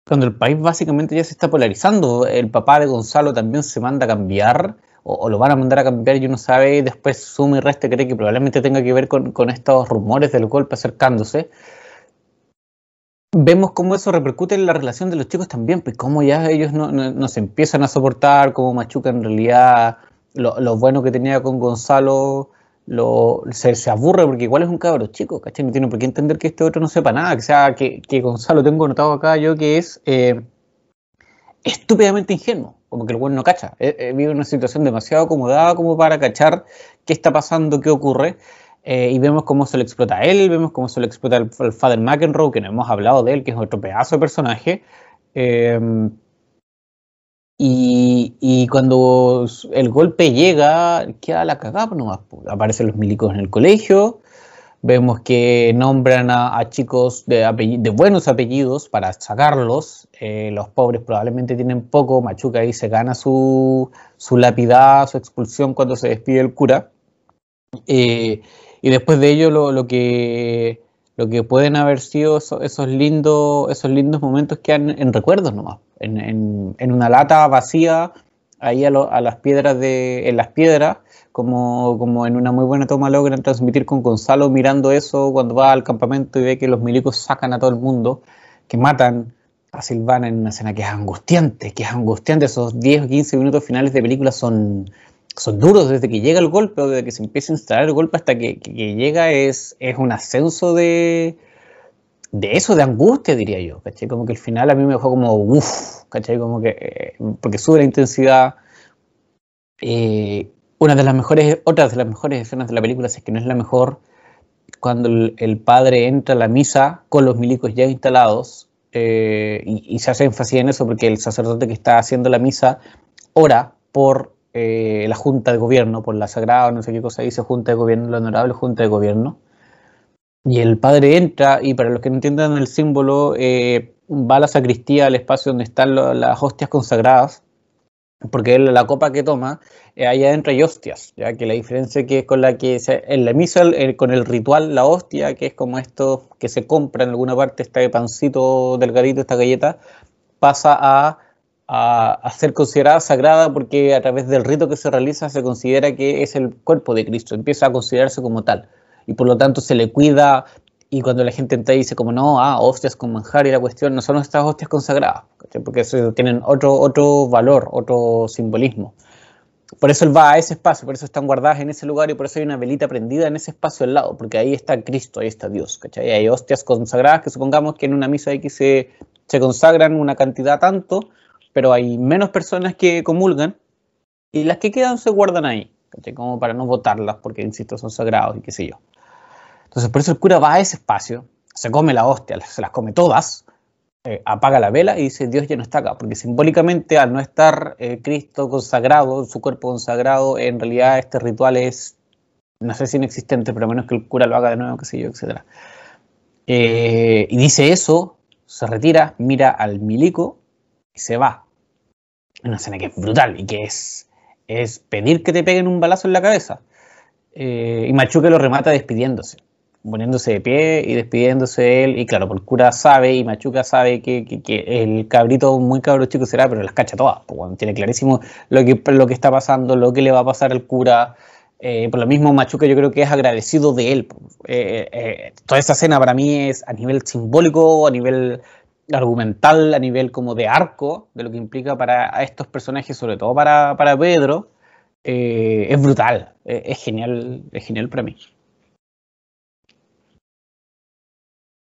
cuando el país básicamente ya se está polarizando, el papá de Gonzalo también se manda a cambiar, o, o, lo van a mandar a cambiar y uno sabe, y después suma y resta cree que probablemente tenga que ver con, con estos rumores del golpe acercándose. vemos cómo eso repercute en la relación de los chicos también, pues cómo ya ellos no, se empiezan a soportar, cómo Machuca en realidad lo, bueno que tenía con Gonzalo lo, se, aburre porque igual es un cabro chico, ¿cachai? No tiene por qué entender que este otro no sepa nada, que sea que, Gonzalo tengo notado acá yo que es eh, estúpidamente ingenuo, como que el bueno no cacha, eh, eh, vive una situación demasiado acomodada como para cachar qué está pasando, qué ocurre. Eh, y vemos cómo se le explota a él, vemos cómo se le explota al, Father McEnroe, que no hemos hablado de él, que es otro pedazo de personaje. Eh, y, cuando el golpe llega, queda la cagada, nomás, aparecen los milicos en el colegio, vemos que nombran a, chicos de, buenos apellidos para sacarlos, eh, los pobres probablemente tienen poco, Machuca ahí se gana su, su lapidad, su expulsión cuando se despide el cura. Y después de ello lo, que, lo que pueden haber sido esos, lindos, esos lindos momentos que han en recuerdos nomás, en, una lata vacía, ahí a, las piedras de, en las piedras, como, como en una muy buena toma logran transmitir con Gonzalo mirando eso cuando va al campamento y ve que los milicos sacan a todo el mundo, que matan a Silvana en una escena que es angustiante, que es angustiante, esos 10 o 15 minutos finales de película son son duros desde que llega el golpe o desde que se empieza a instalar el golpe hasta que, llega es, es un ascenso de, de eso, de angustia, diría yo, ¿cachai? Como que el final a mí me dejó como, uff, ¿cachai? Como que, eh, porque sube la intensidad. Eh, una de las mejores, otras de las mejores escenas de la película, si es que no es la mejor, cuando el, padre entra a la misa con los milicos ya instalados, eh, y, se hace énfasis en eso porque el sacerdote que está haciendo la misa ora por eh, la Junta de Gobierno, por la Sagrada, no sé qué cosa dice Junta de Gobierno, la Honorable Junta de Gobierno. Y el padre entra, y para los que no entiendan el símbolo, eh, va a la sacristía, al espacio donde están las hostias consagradas, porque la copa que toma, eh, ahí adentro hay hostias, ya que la diferencia que es con la que se, en la misa, con el ritual, la hostia, que es como esto que se compra en alguna parte, este pancito delgadito, esta galleta, pasa a a, ser considerada sagrada porque a través del rito que se realiza se considera que es el cuerpo de Cristo, empieza a considerarse como tal. Y por lo tanto se le cuida y cuando la gente entra y dice como no, ah, hostias con manjar y la cuestión no son estas hostias consagradas, porque eso tienen otro, otro valor, otro simbolismo. Por eso él va a ese espacio, por eso están guardadas en ese lugar y por eso hay una velita prendida en ese espacio al lado, porque ahí está Cristo, ahí está Dios, ¿cachai? Hay hostias consagradas que supongamos que en una misa X se, se consagran una cantidad tanto, pero hay menos personas que comulgan y las que quedan se guardan ahí, como para no votarlas porque, insisto, son sagrados y qué sé yo. Entonces, por eso el cura va a ese espacio, se come la hostia, [laughs] se las come todas, eh, apaga la vela y dice, Dios ya no está acá, porque simbólicamente al no estar eh, Cristo consagrado, su cuerpo consagrado, en realidad este ritual es, no sé si inexistente, pero a menos que el cura lo haga de nuevo, qué sé yo, etc. Eh, y dice eso, se retira, mira al milico y se va una escena que es brutal y que es, es pedir que te peguen un balazo en la cabeza. Y Machuque lo remata despidiéndose, poniéndose de pie y despidiéndose de él. Y claro, por cura sabe y Machuca sabe que, el cabrito muy cabro chico será, pero las cacha todas. Pues, tiene clarísimo lo que, está pasando, lo que le va a pasar al cura. Eh, por lo mismo, Machuca yo creo que es agradecido de él. Eh, toda esa escena para mí es a nivel simbólico, a nivel argumental a nivel como de arco, de lo que implica para estos personajes, sobre todo para, Pedro, eh, es brutal, es, genial, es genial para mí.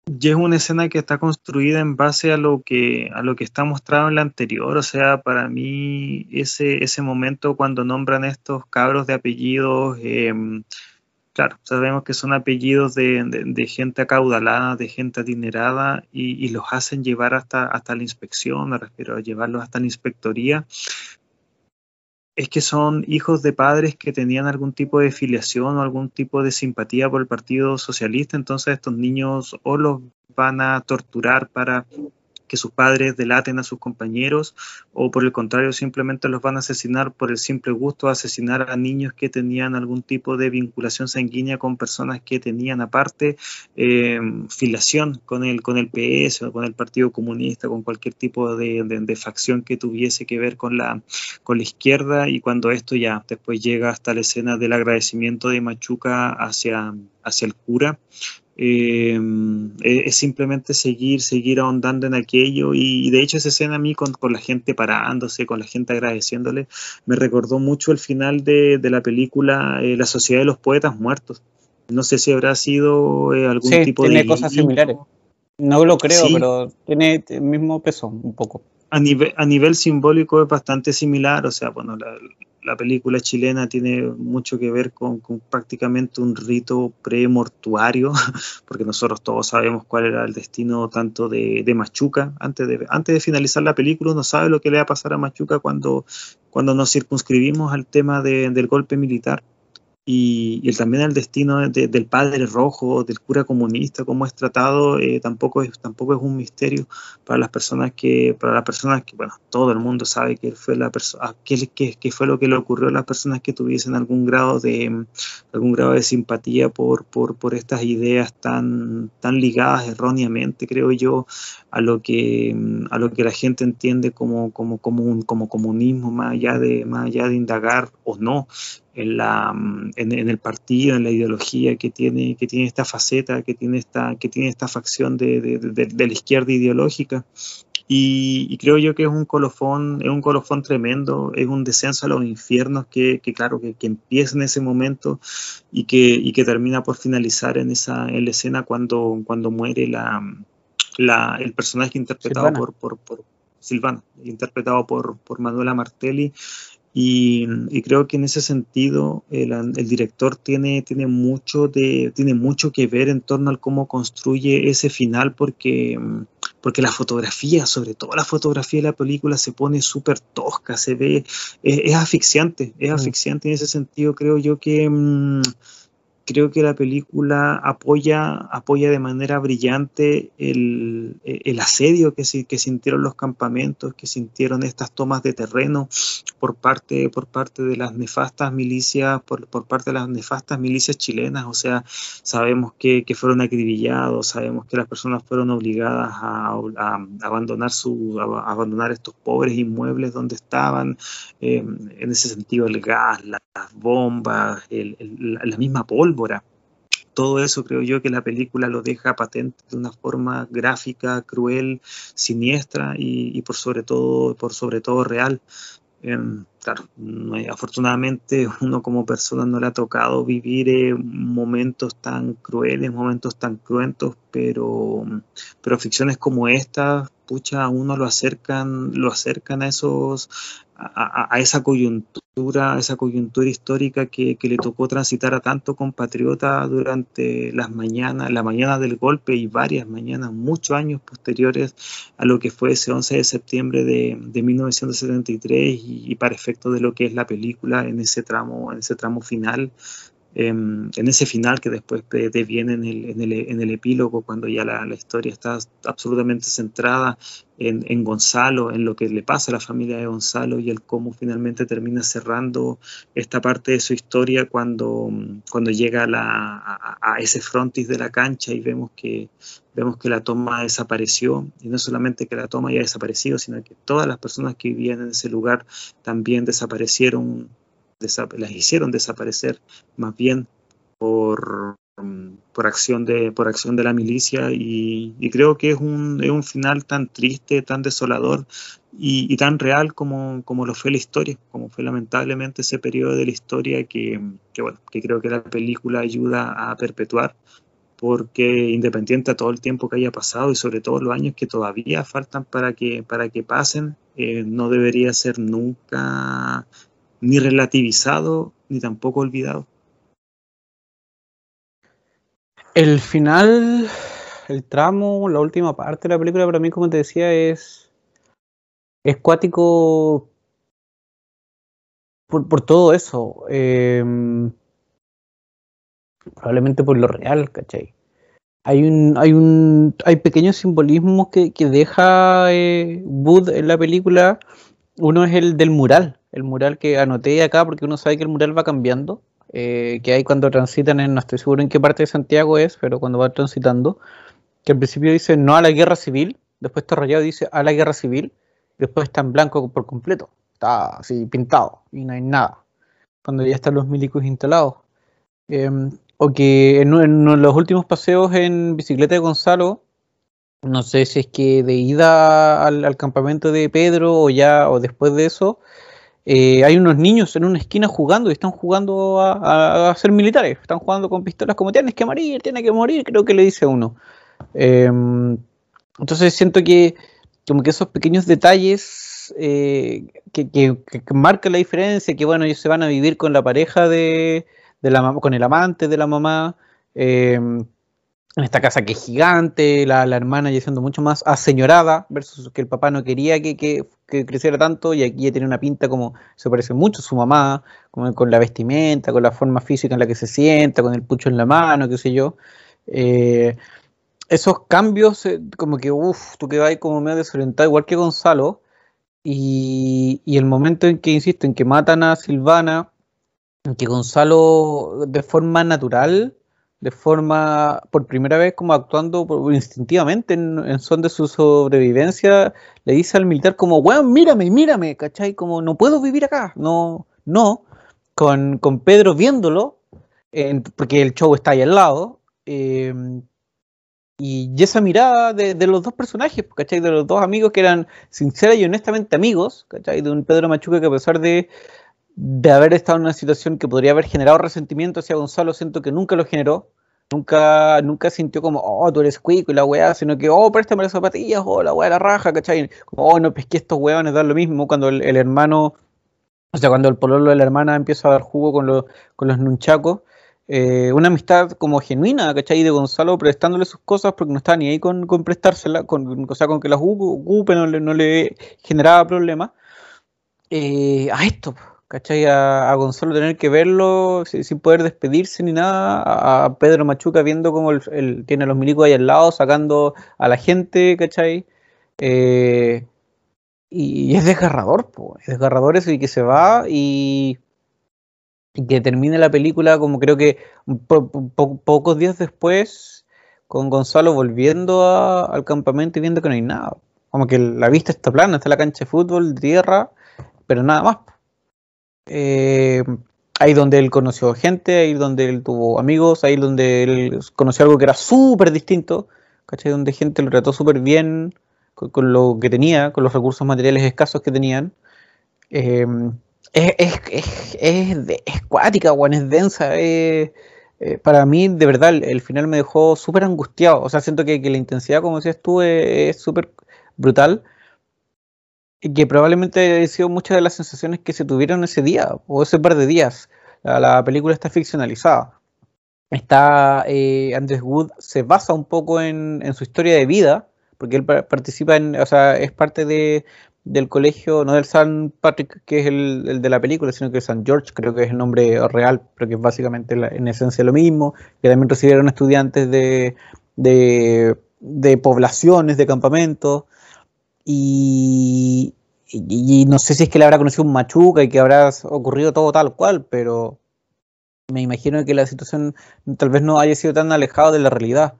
Y es una escena que está construida en base a lo que, a lo que está mostrado en la anterior. O sea, para mí ese, ese momento cuando nombran estos cabros de apellidos, em, Claro, sabemos que son apellidos de, gente acaudalada, de gente adinerada y, los hacen llevar hasta, hasta la inspección, me refiero a llevarlos hasta la inspectoría. Es que son hijos de padres que tenían algún tipo de filiación o algún tipo de simpatía por el Partido Socialista, entonces estos niños o los van a torturar para que sus padres delaten a sus compañeros o por el contrario simplemente los van a asesinar por el simple gusto de asesinar a niños que tenían algún tipo de vinculación sanguínea con personas que tenían aparte eh, filiación con el, con el PS o con el Partido Comunista, con cualquier tipo de, facción que tuviese que ver con la, con la izquierda. Y cuando esto ya después llega hasta la escena del agradecimiento de Machuca hacia, hacia el cura Eh, es simplemente seguir, seguir ahondando en aquello y, de hecho esa escena a mí con, la gente parándose, con la gente agradeciéndole, me recordó mucho el final de, la película eh, La Sociedad de los Poetas Muertos. No sé si habrá sido eh, algún tipo de... tiene cosas similares. No lo creo, pero tiene el mismo peso un poco. A nivel, a nivel simbólico es bastante similar, o sea, bueno, la, la película chilena tiene mucho que ver con, prácticamente un rito premortuario, [laughs] porque nosotros todos sabemos cuál era el destino tanto de, Machuca. Antes de, antes de finalizar la película, uno sabe lo que le va a pasar a Machuca cuando, cuando nos circunscribimos al tema del golpe militar y, y también el destino del padre rojo, del cura comunista, cómo es tratado, eh, tampoco, es, tampoco es un misterio para las personas que, para las personas que, bueno, todo el mundo sabe que fue la persona, qué, qué, fue lo que le ocurrió a las personas que tuviesen algún grado de, algún grado de simpatía por, por, por estas ideas tan, tan ligadas erróneamente, creo yo, a lo que, a lo que la gente entiende como, como, como, un, como comunismo, más allá, de, más allá de indagar o no en, la, en, el partido, en la ideología que tiene, que tiene esta faceta, que tiene esta, que tiene esta facción de, de, de, la izquierda ideológica. Y, creo yo que es un colofón, es un colofón tremendo, es un descenso a los infiernos que, que claro, que, que, empieza en ese momento y que, y que termina por finalizar en esa en la escena cuando, cuando muere la, la, el personaje interpretado por, por, por Silvana, interpretado por, por Manuela Martelli, y, creo que en ese sentido el, el, director tiene, tiene, mucho de, tiene mucho que ver en torno al cómo construye ese final porque, porque la fotografía, sobre todo la fotografía de la película se pone súper tosca, se ve, es, asfixiante, es mm. asfixiante en ese sentido creo yo que... Mm, creo que la película apoya, apoya de manera brillante el, el asedio que, que, sintieron los campamentos, que sintieron estas tomas de terreno por parte, por parte de las nefastas milicias, por, por parte de las nefastas milicias chilenas. O sea, sabemos que, que fueron acribillados, sabemos que las personas fueron obligadas a, abandonar, su, abandonar estos pobres inmuebles donde estaban. Eh, en ese sentido, el gas, las bombas, el, la misma polvo todo eso creo yo que la película lo deja patente de una forma gráfica, cruel, siniestra y, por sobre todo, por sobre todo real. Em, claro, afortunadamente uno como persona no le ha tocado vivir eh, momentos tan crueles, momentos tan cruentos, pero, pero ficciones como esta, pucha, a uno lo acercan, lo acercan a esos, a, esa coyuntura, esa coyuntura histórica que, le tocó transitar a tanto compatriota durante las mañanas, la mañana del golpe y varias mañanas, muchos años posteriores a lo que fue ese 11 de septiembre de, 1973 y, y, para efecto de lo que es la película en ese tramo, en ese tramo final en ese final que después viene en el, en, el, en el, epílogo, cuando ya la, la historia está absolutamente centrada en, en, Gonzalo, en lo que le pasa a la familia de Gonzalo y el cómo finalmente termina cerrando esta parte de su historia cuando, cuando llega la, a, a, ese frontis de la cancha y vemos que, vemos que la toma desapareció, y no solamente que la toma haya desaparecido, sino que todas las personas que vivían en ese lugar también desaparecieron las hicieron desaparecer más bien por, por, acción, de, por acción de la milicia. Y, creo que es un, es un, final tan triste, tan desolador y, tan real como, como, lo fue la historia, como fue lamentablemente ese periodo de la historia que, que, bueno, que creo que la película ayuda a perpetuar porque independiente a todo el tiempo que haya pasado y sobre todo los años que todavía faltan para que, para que pasen, eh, no debería ser nunca ni relativizado ni tampoco olvidado. El final, el tramo, la última parte de la película para mí, como te decía, es, es cuático por, por todo eso. Em, probablemente por lo real, ¿cachai? Hay un, hay un, hay pequeños simbolismos que, que deja eh, Wood en la película. Uno es el del mural, el mural que anoté acá, porque uno sabe que el mural va cambiando, eh, que hay cuando transitan en, no estoy seguro en qué parte de Santiago es, pero cuando va transitando, que al principio dice no a la guerra civil, después está rayado y dice a la guerra civil, después está en blanco por completo, está así pintado y no hay nada, cuando ya están los milicos instalados. Em, o que en, los últimos paseos en bicicleta de Gonzalo, no sé si es que de ida al, campamento de Pedro o ya o después de eso, eh, hay unos niños en una esquina jugando y están jugando a, ser militares, están jugando con pistolas como tienes que morir, tienes que morir, creo que le dice uno. Em, entonces siento que como que esos pequeños detalles eh, que, marcan la diferencia, que bueno, ellos se van a vivir con la pareja de, la, con el amante de la mamá, em, en esta casa que es gigante, la, hermana ya siendo mucho más aseñorada, versus que el papá no quería que, creciera tanto, y aquí ya tiene una pinta como se parece mucho a su mamá, como con la vestimenta, con la forma física en la que se sienta, con el pucho en la mano, qué sé yo. Eh, esos cambios, eh, como que, uff, tú que vas como medio desorientado, igual que Gonzalo, y, y el momento en que, insisto, en que matan a Silvana, en que Gonzalo de forma natural de forma, por primera vez, como actuando instintivamente en, son de su sobrevivencia, le dice al militar como, weón, mírame, mírame, ¿cachai? Como, no puedo vivir acá, no, no, con, Pedro viéndolo, porque el show está ahí al lado, em, y esa mirada de, los dos personajes, ¿cachai? De los dos amigos que eran sinceros y honestamente amigos, ¿cachai? De un Pedro Machuca que a pesar de de haber estado en una situación que podría haber generado resentimiento hacia Gonzalo, siento que nunca lo generó. Nunca, nunca sintió como, oh, tú eres cuico y la weá, sino que, oh, préstame las zapatillas, oh, la weá, la raja, ¿cachai? Como, oh, no pesqué estos weones, da lo mismo cuando el, hermano, o sea, cuando el pololo de la hermana empieza a dar jugo con, los con los nunchacos. Eh, una amistad como genuina, ¿cachai? De Gonzalo prestándole sus cosas porque no estaba ni ahí con, con prestársela, con, o sea, con que las ocupe, no le, no le generaba problemas. Eh, a esto, ¿cachai? A, Gonzalo tener que verlo sin, poder despedirse ni nada, a, Pedro Machuca viendo cómo él tiene los milicos ahí al lado, sacando a la gente, ¿cachai? Eh, y, es desgarrador, es desgarrador eso y que se va y, que termine la película como creo que pocos días después con Gonzalo volviendo al campamento y viendo que no hay nada. Como que la vista está plana, está la cancha de fútbol, tierra, pero nada más. Eh, ahí donde él conoció gente, ahí donde él tuvo amigos, ahí donde él conoció algo que era súper distinto, ¿cachai? Donde gente lo trató súper bien con, lo que tenía, con los recursos materiales escasos que tenían. Eh, es, es, es, es, es cuática, es densa. Eh, para mí, de verdad, el, final me dejó súper angustiado. O sea, siento que, que, la intensidad, como decías tú, es súper brutal que probablemente han sido muchas de las sensaciones que se tuvieron ese día o ese par de días. La, película está ficcionalizada. Está eh, Andrés Wood se basa un poco en, su historia de vida, porque él participa en, o sea, es parte de, del colegio, no del San Patrick, que es el, de la película, sino que San George, creo que es el nombre real, pero que es básicamente en esencia lo mismo, que también recibieron estudiantes de, de, de poblaciones, de campamentos, y, no sé si es que le habrá conocido un machuca y que habrá ocurrido todo tal cual, pero me imagino que la situación tal vez no haya sido tan alejado de la realidad.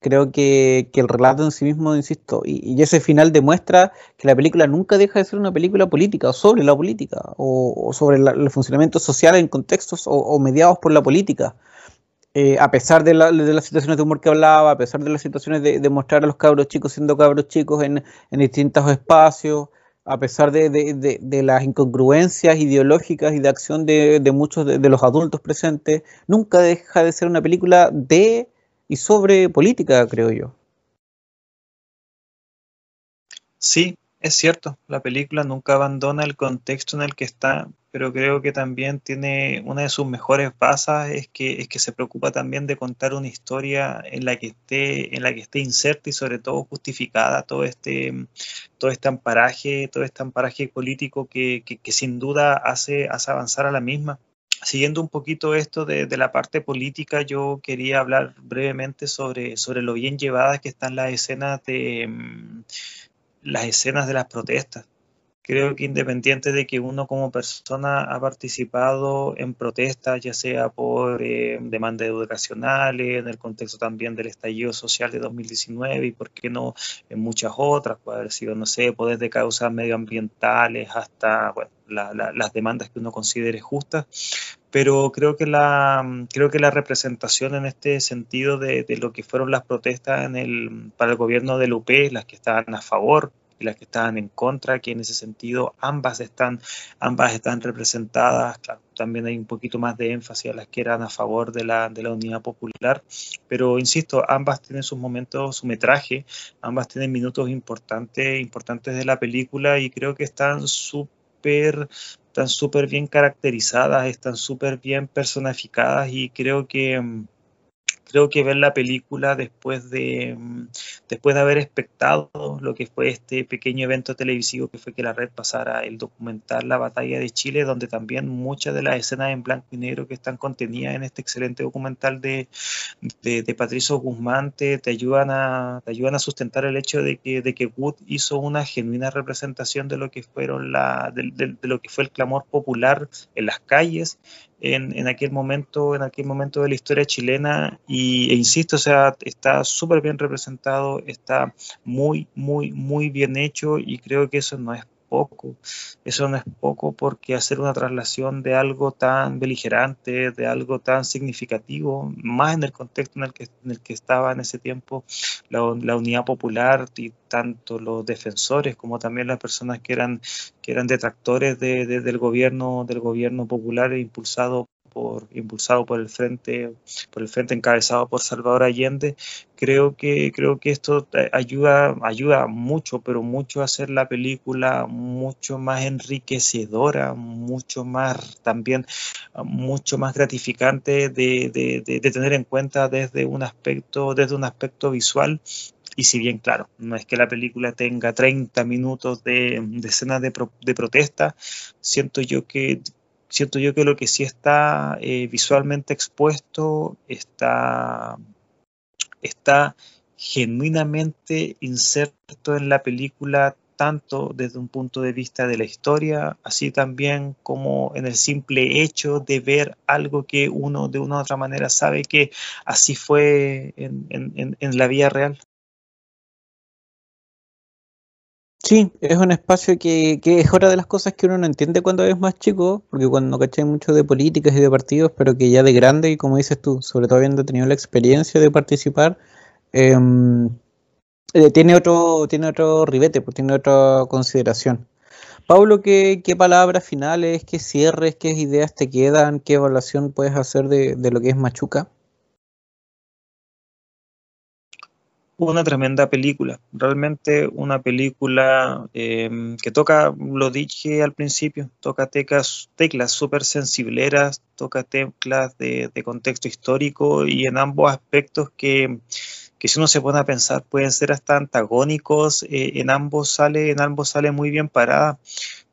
Creo que, el relato en sí mismo, insisto, y, ese final demuestra que la película nunca deja de ser una película política o sobre la política o, sobre el funcionamiento social en contextos o mediados por la política. Eh, a pesar de, las situaciones de humor que hablaba, a pesar de las situaciones de, mostrar a los cabros chicos siendo cabros chicos en, distintos espacios, a pesar de, las incongruencias ideológicas y de acción de, muchos de, los adultos presentes, nunca deja de ser una película de y sobre política, creo yo. Sí, es cierto, la película nunca abandona el contexto en el que está, pero creo que también tiene una de sus mejores bases es que, es que se preocupa también de contar una historia en la que esté, en la que esté inserta y sobre todo justificada todo este, todo este amparaje, todo este amparaje político que, sin duda hace, hace avanzar a la misma. Siguiendo un poquito esto de, de, la parte política, yo quería hablar brevemente sobre, sobre lo bien llevadas que están las escenas de las escenas de las protestas. Creo que independiente de que uno como persona ha participado en protestas, ya sea por eh, demandas educacionales, en el contexto también del estallido social de 2019 y por qué no en muchas otras, puede haber sido, no sé, poder de causas medioambientales hasta bueno, las demandas que uno considere justas, pero creo que la, creo que la representación en este sentido de, de lo que fueron las protestas en el, para el gobierno del UP, las que estaban a favor y las que estaban en contra, que en ese sentido ambas están, ambas están representadas. También hay un poquito más de énfasis a las que eran a favor de la, de la unidad popular, pero insisto, ambas tienen sus momentos, su metraje, ambas tienen minutos importantes, importantes de la película y creo que están súper están súper bien caracterizadas, están súper bien personificadas y creo que mm, creo que ver la película después de, mm, después de haber expectado lo que fue este pequeño evento televisivo que fue que la red pasara el documental La Batalla de Chile, donde también muchas de las escenas en blanco y negro que están contenidas en este excelente documental de, de, Patricio Guzmán te, ayudan a, te ayudan a sustentar el hecho de que, de que Wood hizo una genuina representación de lo que fueron la, de lo que fue el clamor popular en las calles en, aquel momento, en aquel momento de la historia chilena y, e insisto, o sea, está súper bien representado, está muy, muy, muy bien hecho y creo que eso no es poco. Eso no es poco porque hacer una traslación de algo tan beligerante, de algo tan significativo, más en el contexto en el que, en el que estaba en ese tiempo la, unidad popular y tanto los defensores como también las personas que eran, que eran detractores de, del, gobierno, del gobierno popular impulsado por, impulsado por el frente, por el frente encabezado por Salvador Allende, creo que, creo que esto ayuda, ayuda mucho, pero mucho a hacer la película mucho más enriquecedora, mucho más también, mucho más gratificante de, de, de, tener en cuenta desde un aspecto, desde un aspecto visual. Y si bien, claro, no es que la película tenga 30 minutos de, de escenas de, de, protesta, siento yo que siento yo que lo que sí está eh, visualmente expuesto está, está genuinamente inserto en la película tanto desde un punto de vista de la historia, así también como en el simple hecho de ver algo que uno de una u otra manera sabe que así fue en, en, en la vida real. Sí, es un espacio que, que, es otra de las cosas que uno no entiende cuando es más chico, porque cuando caché mucho de políticas y de partidos, pero que ya de grande, y como dices tú, sobre todo habiendo tenido la experiencia de participar, em, eh, tiene otro tiene otro ribete, pues tiene otra consideración. Pablo, ¿qué, palabras finales, qué cierres, qué ideas te quedan, qué evaluación puedes hacer de lo que es Machuca? Una tremenda película, realmente una película em, que toca, lo dije al principio, toca teclas, súper sensibleras, toca teclas de, contexto histórico y en ambos aspectos que, que, si uno se pone a pensar pueden ser hasta antagónicos, eh, en ambos sale, en ambos sale muy bien parada.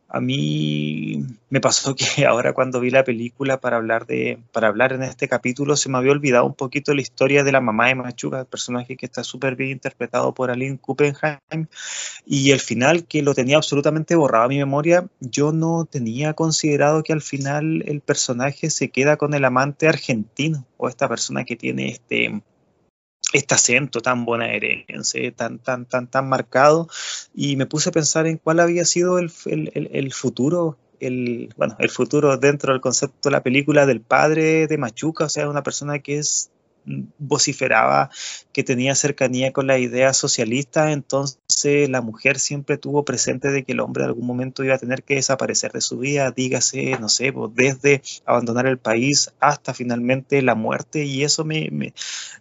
A mí me pasó que [laughs] ahora cuando vi la película para hablar de para hablar en este capítulo se me había olvidado un poquito la historia de la mamá de Machuca, el personaje que está súper bien interpretado por Aline Kuppenheim y el final que lo tenía absolutamente borrado a mi memoria, yo no tenía considerado que al final el personaje se queda con el amante argentino o esta persona que tiene este este acento tan bonaerense, tan, tan, tan, tan marcado, y me puse a pensar en cuál había sido el, el, el futuro el, bueno, el futuro dentro del concepto de la película del padre de Machuca, o sea, una persona que es vociferaba que tenía cercanía con la idea socialista, entonces la mujer siempre tuvo presente de que el hombre en algún momento iba a tener que desaparecer de su vida, dígase, no sé, pues, desde abandonar el país hasta finalmente la muerte, y eso me, me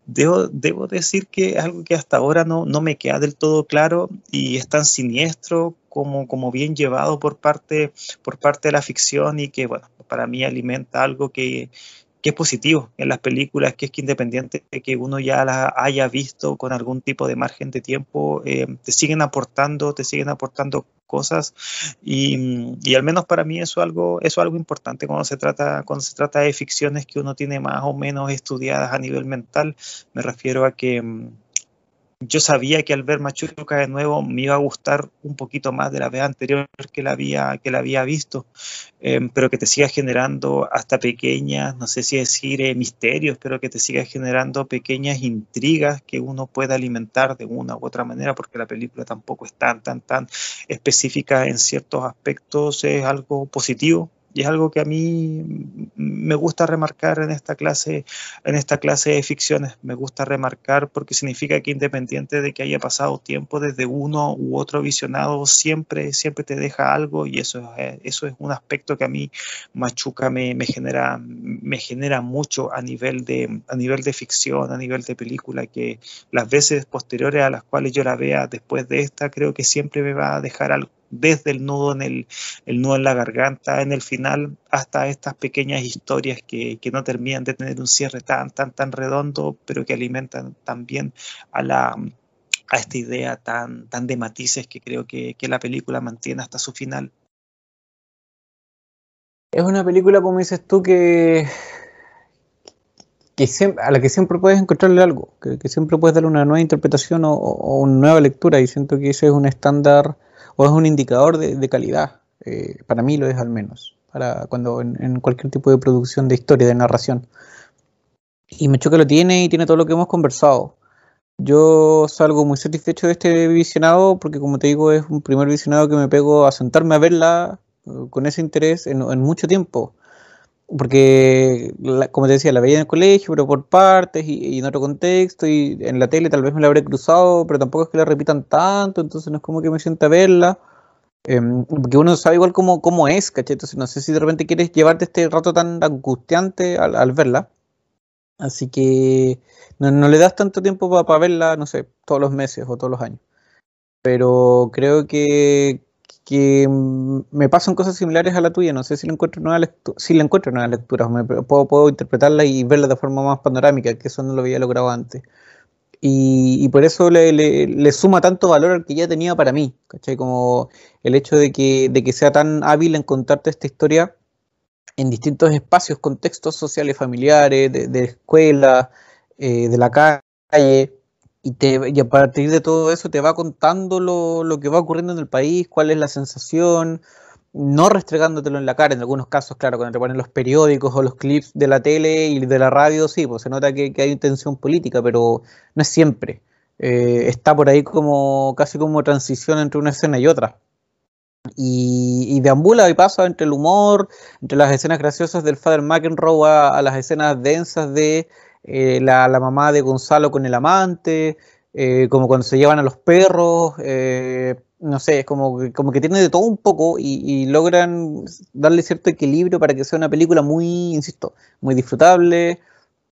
debo, debo, decir que es algo que hasta ahora no, no me queda del todo claro y es tan siniestro como, como bien llevado por parte, por parte de la ficción y que, bueno, para mí alimenta algo que, que es positivo en las películas, que es que independiente de que uno ya la haya visto con algún tipo de margen de tiempo, eh, te siguen aportando, te siguen aportando cosas y, y, al menos para mí eso es algo, eso es algo importante cuando se, trata, cuando se trata de ficciones que uno tiene más o menos estudiadas a nivel mental. Me refiero a que yo sabía que al ver Machuca de nuevo me iba a gustar un poquito más de la vez anterior que la había, que la había visto, em, pero que te siga generando hasta pequeñas, no sé si decir eh, misterios, pero que te siga generando pequeñas intrigas que uno pueda alimentar de una u otra manera, porque la película tampoco es tan, tan, tan específica en ciertos aspectos, es algo positivo Y es algo que a mí me gusta remarcar en esta clase, en esta clase de ficciones. Me gusta remarcar porque significa que independiente de que haya pasado tiempo desde uno u otro visionado, siempre, siempre te deja algo y eso es, eso es un aspecto que a mí Machuca me, me genera, me genera mucho a nivel, de, a nivel de ficción, a nivel de película, que las veces posteriores a las cuales yo la vea después de esta, creo que siempre me va a dejar algo desde el nudo en el, nudo en la garganta en el final hasta estas pequeñas historias que, que, no terminan de tener un cierre tan tan tan redondo pero que alimentan también a la a esta idea tan tan de matices que creo que, que la película mantiene hasta su final. Es una película como dices tú que que a la que siempre puedes encontrarle algo, que, que, siempre puedes darle una nueva interpretación o, una nueva lectura y siento que ese es un estándar o es un indicador de, de calidad. Eh, para mí lo es al menos, para cuando en, cualquier tipo de producción de historia, de narración. Y me choca lo tiene y tiene todo lo que hemos conversado. Yo salgo muy satisfecho de este visionado porque como te digo es un primer visionado que me pego a sentarme a verla uh, con ese interés en mucho tiempo porque, la, como te decía, la veía en el colegio, pero por partes y, y, en otro contexto, y en la tele tal vez me la habré cruzado, pero tampoco es que la repitan tanto, entonces no es como que me sienta a verla, eh, porque uno sabe igual cómo, cómo es, ¿cachai? Entonces no sé si de repente quieres llevarte este rato tan angustiante al, al verla, así que no, no, le das tanto tiempo para pa verla, no sé, todos los meses o todos los años, pero creo que, que me pasan cosas similares a la tuya. No sé si la encuentro nueva lectura, si la encuentro nuevas lecturas, me, puedo, puedo interpretarla y verla de forma más panorámica, que eso no lo había logrado antes. Y, y por eso le, le, le, suma tanto valor al que ya tenía para mí, ¿cachai? Como el hecho de que, de que sea tan hábil en contarte esta historia en distintos espacios, contextos sociales, familiares, de, de escuela, eh, de la calle, y, te, y, a partir de todo eso te va contando lo, lo, que va ocurriendo en el país, cuál es la sensación, no restregándotelo en la cara, en algunos casos, claro, cuando te ponen los periódicos o los clips de la tele y de la radio, sí, pues se nota que, que hay intención política, pero no es siempre. Eh, está por ahí como casi como transición entre una escena y otra. Y, y, deambula y pasa entre el humor, entre las escenas graciosas del Father McEnroe a, a las escenas densas de eh, la, la, mamá de Gonzalo con el amante, eh, como cuando se llevan a los perros, eh, no sé, es como, como que tiene de todo un poco y, logran darle cierto equilibrio para que sea una película muy, insisto, muy disfrutable,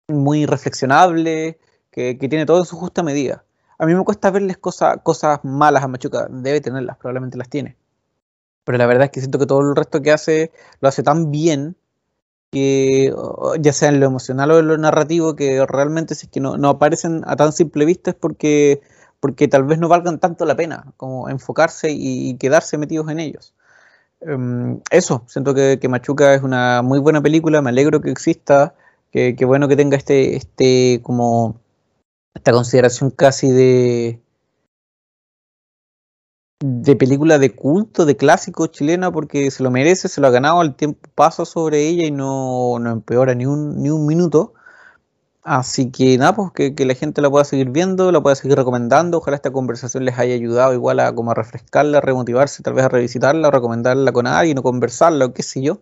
muy reflexionable, que, que tiene todo en su justa medida. A mí me cuesta verles cosa, cosas malas a Machuca, debe tenerlas, probablemente las tiene. Pero la verdad es que siento que todo el resto que hace lo hace tan bien que ya sea en lo emocional o en lo narrativo, que realmente si es que no, no, aparecen a tan simple vista es porque, porque tal vez no valgan tanto la pena como enfocarse y, quedarse metidos en ellos. Um, eso, siento que, que, Machuca es una muy buena película, me alegro que exista, que, que bueno que tenga este, este como esta consideración casi de, de película de culto, de clásico chilena, porque se lo merece, se lo ha ganado, el tiempo pasa sobre ella y no, no empeora ni un, ni un minuto. Así que nada, pues que, la gente la pueda seguir viendo, la pueda seguir recomendando. Ojalá esta conversación les haya ayudado igual a como a refrescarla, a remotivarse, tal vez a revisitarla, o recomendarla con alguien o conversarla, o qué sé yo.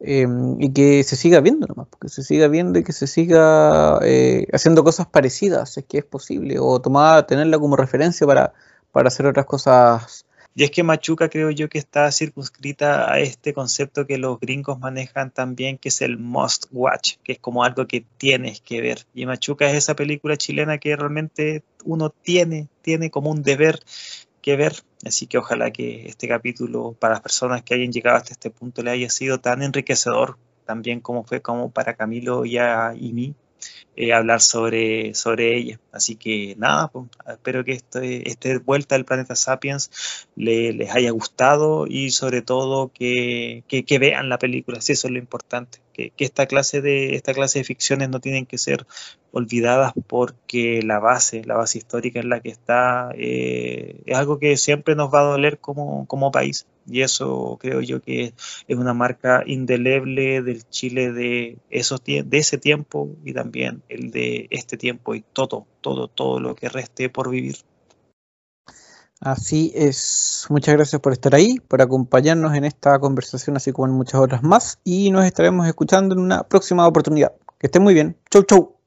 Eh, y que se siga viendo nomás, que se siga viendo y que se siga eh, haciendo cosas parecidas, si es que es posible, o tomar, tenerla como referencia para, para hacer otras cosas. Y es que Machuca creo yo que está circunscrita a este concepto que los gringos manejan también, que es el must watch, que es como algo que tienes que ver. Y Machuca es esa película chilena que realmente uno tiene, tiene como un deber que ver. Así que ojalá que este capítulo para las personas que hayan llegado hasta este punto le haya sido tan enriquecedor también como fue como para Camilo y, a, y mí eh, hablar sobre, sobre ella. Así que nada, pues, espero que este, este vuelta al planeta Sapiens le, les haya gustado y sobre todo que, que, que vean la película, si eso es lo importante. Que, que, esta, clase de, esta clase de ficciones no tienen que ser olvidadas porque la base, la base histórica en la que está, eh, es algo que siempre nos va a doler como, como país. Y eso creo yo que es una marca indeleble del Chile de, esos, de ese tiempo y también el de este tiempo y todo, todo, todo lo que reste por vivir. Así es. Muchas gracias por estar ahí, por acompañarnos en esta conversación, así como en muchas otras más. Y nos estaremos escuchando en una próxima oportunidad. Que estén muy bien. Chau, chau.